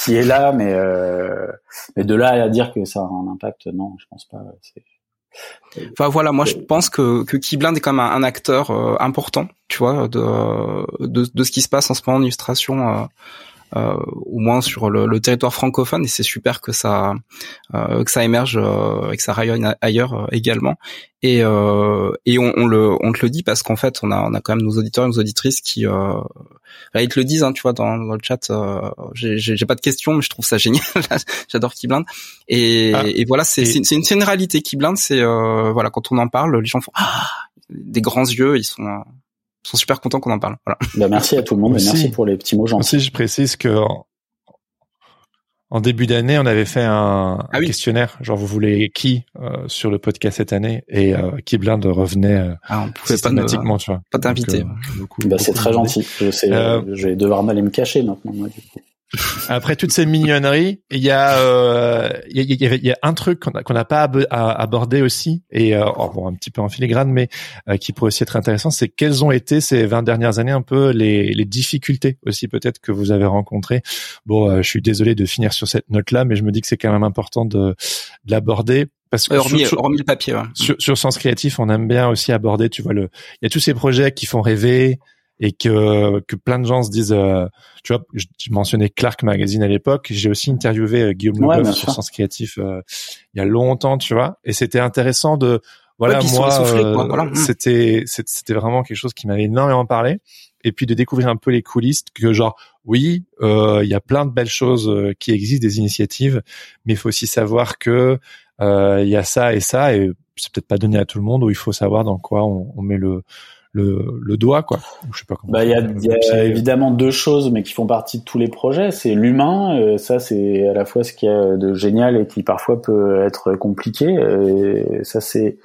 qui est là, mais euh, mais de là à dire que ça a un impact, non, je pense pas. Enfin voilà, moi je pense que que Keyblind est quand même un, acteur euh, important, tu vois, de, de, de ce qui se passe en ce moment en illustration au moins sur le, le, territoire francophone et c'est super que ça que ça émerge et que ça rayonne ailleurs également. Et et on, on, le on te le dit parce qu'en fait on a on a quand même nos auditeurs et nos auditrices qui ils te le disent hein, tu vois dans, dans le chat j'ai pas de questions mais je trouve ça <laughs> génial. J'adore Keyblind et, ah, et voilà c'est c'est une, une réalité Keyblind c'est voilà quand on en parle les gens font ah des grands yeux, ils sont sont super contents qu'on en parle. Voilà. Bah, merci à tout le monde et merci pour les petits mots gentils. Aussi, je précise que en début d'année, on avait fait un, ah questionnaire, genre vous voulez qui euh, sur le podcast cette année? Et euh, qui blind revenait euh, ah, on systématiquement, pas tu vois. Pas t'inviter. Euh, bah, c'est très gentil. Je sais, je vais devoir aller me cacher maintenant. Moi, du coup. Après toutes ces mignonneries, il y a euh, il y, a, y, a, un truc qu'on n'a pas abordé aussi et euh, oh, bon, un petit peu en filigrane, mais euh, qui pourrait aussi être intéressant, c'est quelles ont été ces 20 dernières années un peu les, les difficultés aussi peut-être que vous avez rencontrées. Bon, euh, je suis désolé de finir sur cette note-là, mais je me dis que c'est quand même important de, de l'aborder parce que hormis, hormis, le papier. Sur, sur Sens Créatif, on aime bien aussi aborder, tu vois, le, il y a tous ces projets qui font rêver, et que que plein de gens se disent euh, tu vois je, mentionnais Clark Magazine à l'époque j'ai aussi interviewé euh, Guillaume ouais, sur Sens Créatif euh, il y a longtemps tu vois et c'était intéressant de voilà moi c'était c'était vraiment quelque chose qui m'avait énormément parlé et puis de découvrir un peu les coulisses que genre oui il y a plein de belles choses qui existent des initiatives mais il faut aussi savoir que il y a ça et ça et c'est peut-être pas donné à tout le monde où il faut savoir dans quoi on, on met le le, le doigt, quoi. Je sais pas comment. Bah, il y a, y a évidemment deux choses, mais qui font partie de tous les projets. C'est l'humain. Euh, ça, c'est à la fois ce qu'il y a de génial et qui parfois peut être compliqué. Et ça, c'est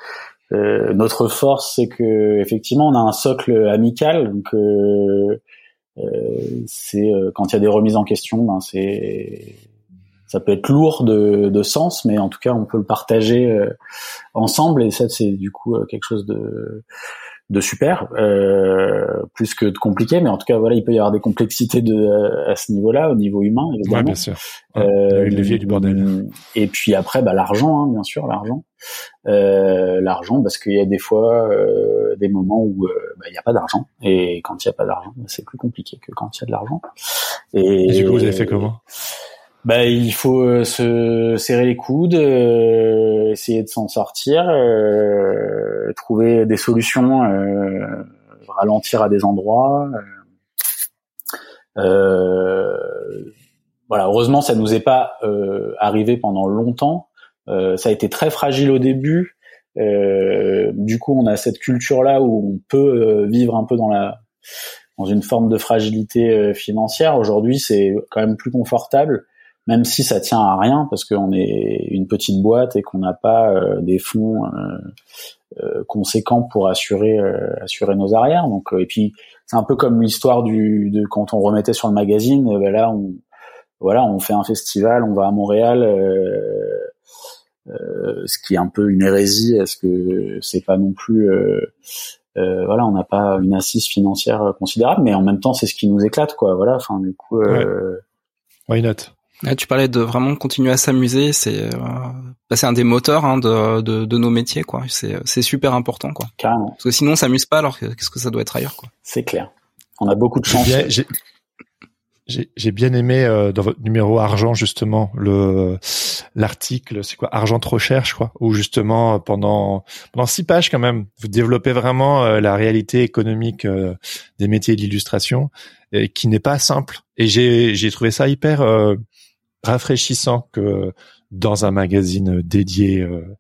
euh, notre force, c'est que effectivement, on a un socle amical. Donc, euh, c'est quand il y a des remises en question, ben c'est ça peut être lourd de, de, sens, mais en tout cas, on peut le partager ensemble. Et ça, c'est du coup quelque chose de de super, euh, plus que de compliqué, mais en tout cas voilà, il peut y avoir des complexités de à ce niveau-là, au niveau humain évidemment. Ouais, bien sûr. Euh, le levier du bordel. Et puis après, bah l'argent, hein, bien sûr, l'argent, euh, l'argent, parce qu'il y a des fois euh, des moments où euh, bah, il n'y a pas d'argent, et quand il n'y a pas d'argent, bah, c'est plus compliqué que quand il y a de l'argent. Et, et du coup, vous avez fait comment? Bah, il faut euh, se serrer les coudes, euh, essayer de s'en sortir, euh, trouver des solutions, ralentir à des endroits. voilà, heureusement, ça nous est pas arrivé pendant longtemps. ça a été très fragile au début. du coup, on a cette culture-là où on peut vivre un peu dans la dans une forme de fragilité financière. Aujourd'hui, c'est quand même plus confortable même si ça tient à rien parce qu'on est une petite boîte et qu'on n'a pas euh, des fonds euh, euh, conséquents pour assurer assurer nos arrières. Donc et puis c'est un peu comme l'histoire du de quand on remettait sur le magazine. Ben là on voilà on fait un festival, on va à Montréal. ce qui est un peu une hérésie, est-ce que c'est pas non plus voilà, on n'a pas une assise financière considérable, mais en même temps, c'est ce qui nous éclate, quoi. Voilà, enfin, du coup. Euh... Why not? Tu parlais de vraiment continuer à s'amuser, c'est euh, bah, c'est un des moteurs hein, de, de, de, nos métiers, quoi. C'est c'est super important, quoi. Carrément. Parce que sinon, on s'amuse pas. Alors qu'est-ce que ça doit être ailleurs, quoi C'est clair. On a beaucoup de chance. J'ai bien aimé euh, dans votre numéro argent justement le l'article c'est quoi argent trop cher je crois où justement pendant pendant six pages quand même vous développez vraiment euh, la réalité économique euh, des métiers d'illustration qui n'est pas simple et j'ai j'ai trouvé ça hyper rafraîchissant que dans un magazine dédié euh,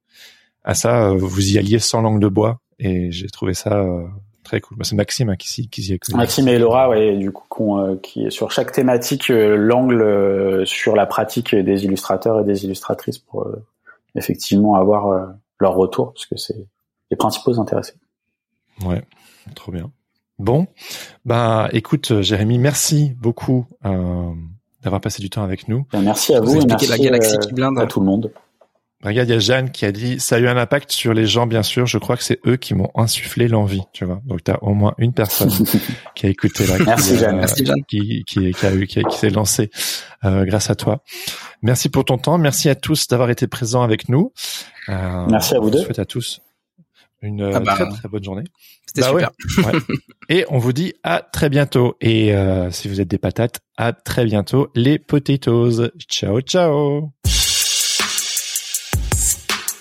à ça, euh, vous y alliez sans langue de bois. Et j'ai trouvé ça euh, très cool. Bah, c'est Maxime hein, qui, qui y est. Maxime et Laura, ouais, du coup, qui est sur chaque thématique l'angle sur la pratique des illustrateurs et des illustratrices pour effectivement avoir leur retour, parce que c'est les principaux intéressés. Ouais, trop bien. Bon, bah écoute, Jérémy, merci beaucoup d'avoir passé du temps avec nous. Ben, merci à vous, et merci la galaxie qui blinde. à tout le monde. Regarde, il y a Jeanne qui a dit ça a eu un impact sur les gens, bien sûr. Je crois que c'est eux qui m'ont insufflé l'envie, tu vois. Donc tu as au moins une personne <laughs> qui a écouté là, merci, Jeanne. merci Jeanne. Qui, qui, qui, a eu, qui, qui s'est lancé euh, grâce à toi. Merci pour ton temps. Merci à tous d'avoir été présents avec nous. Euh, merci à vous deux. Je souhaite à tous une ah bah, très très bonne journée. C'était bah super. <laughs> Et on vous dit à très bientôt. Et si vous êtes des patates, à très bientôt les potatoes. Ciao ciao.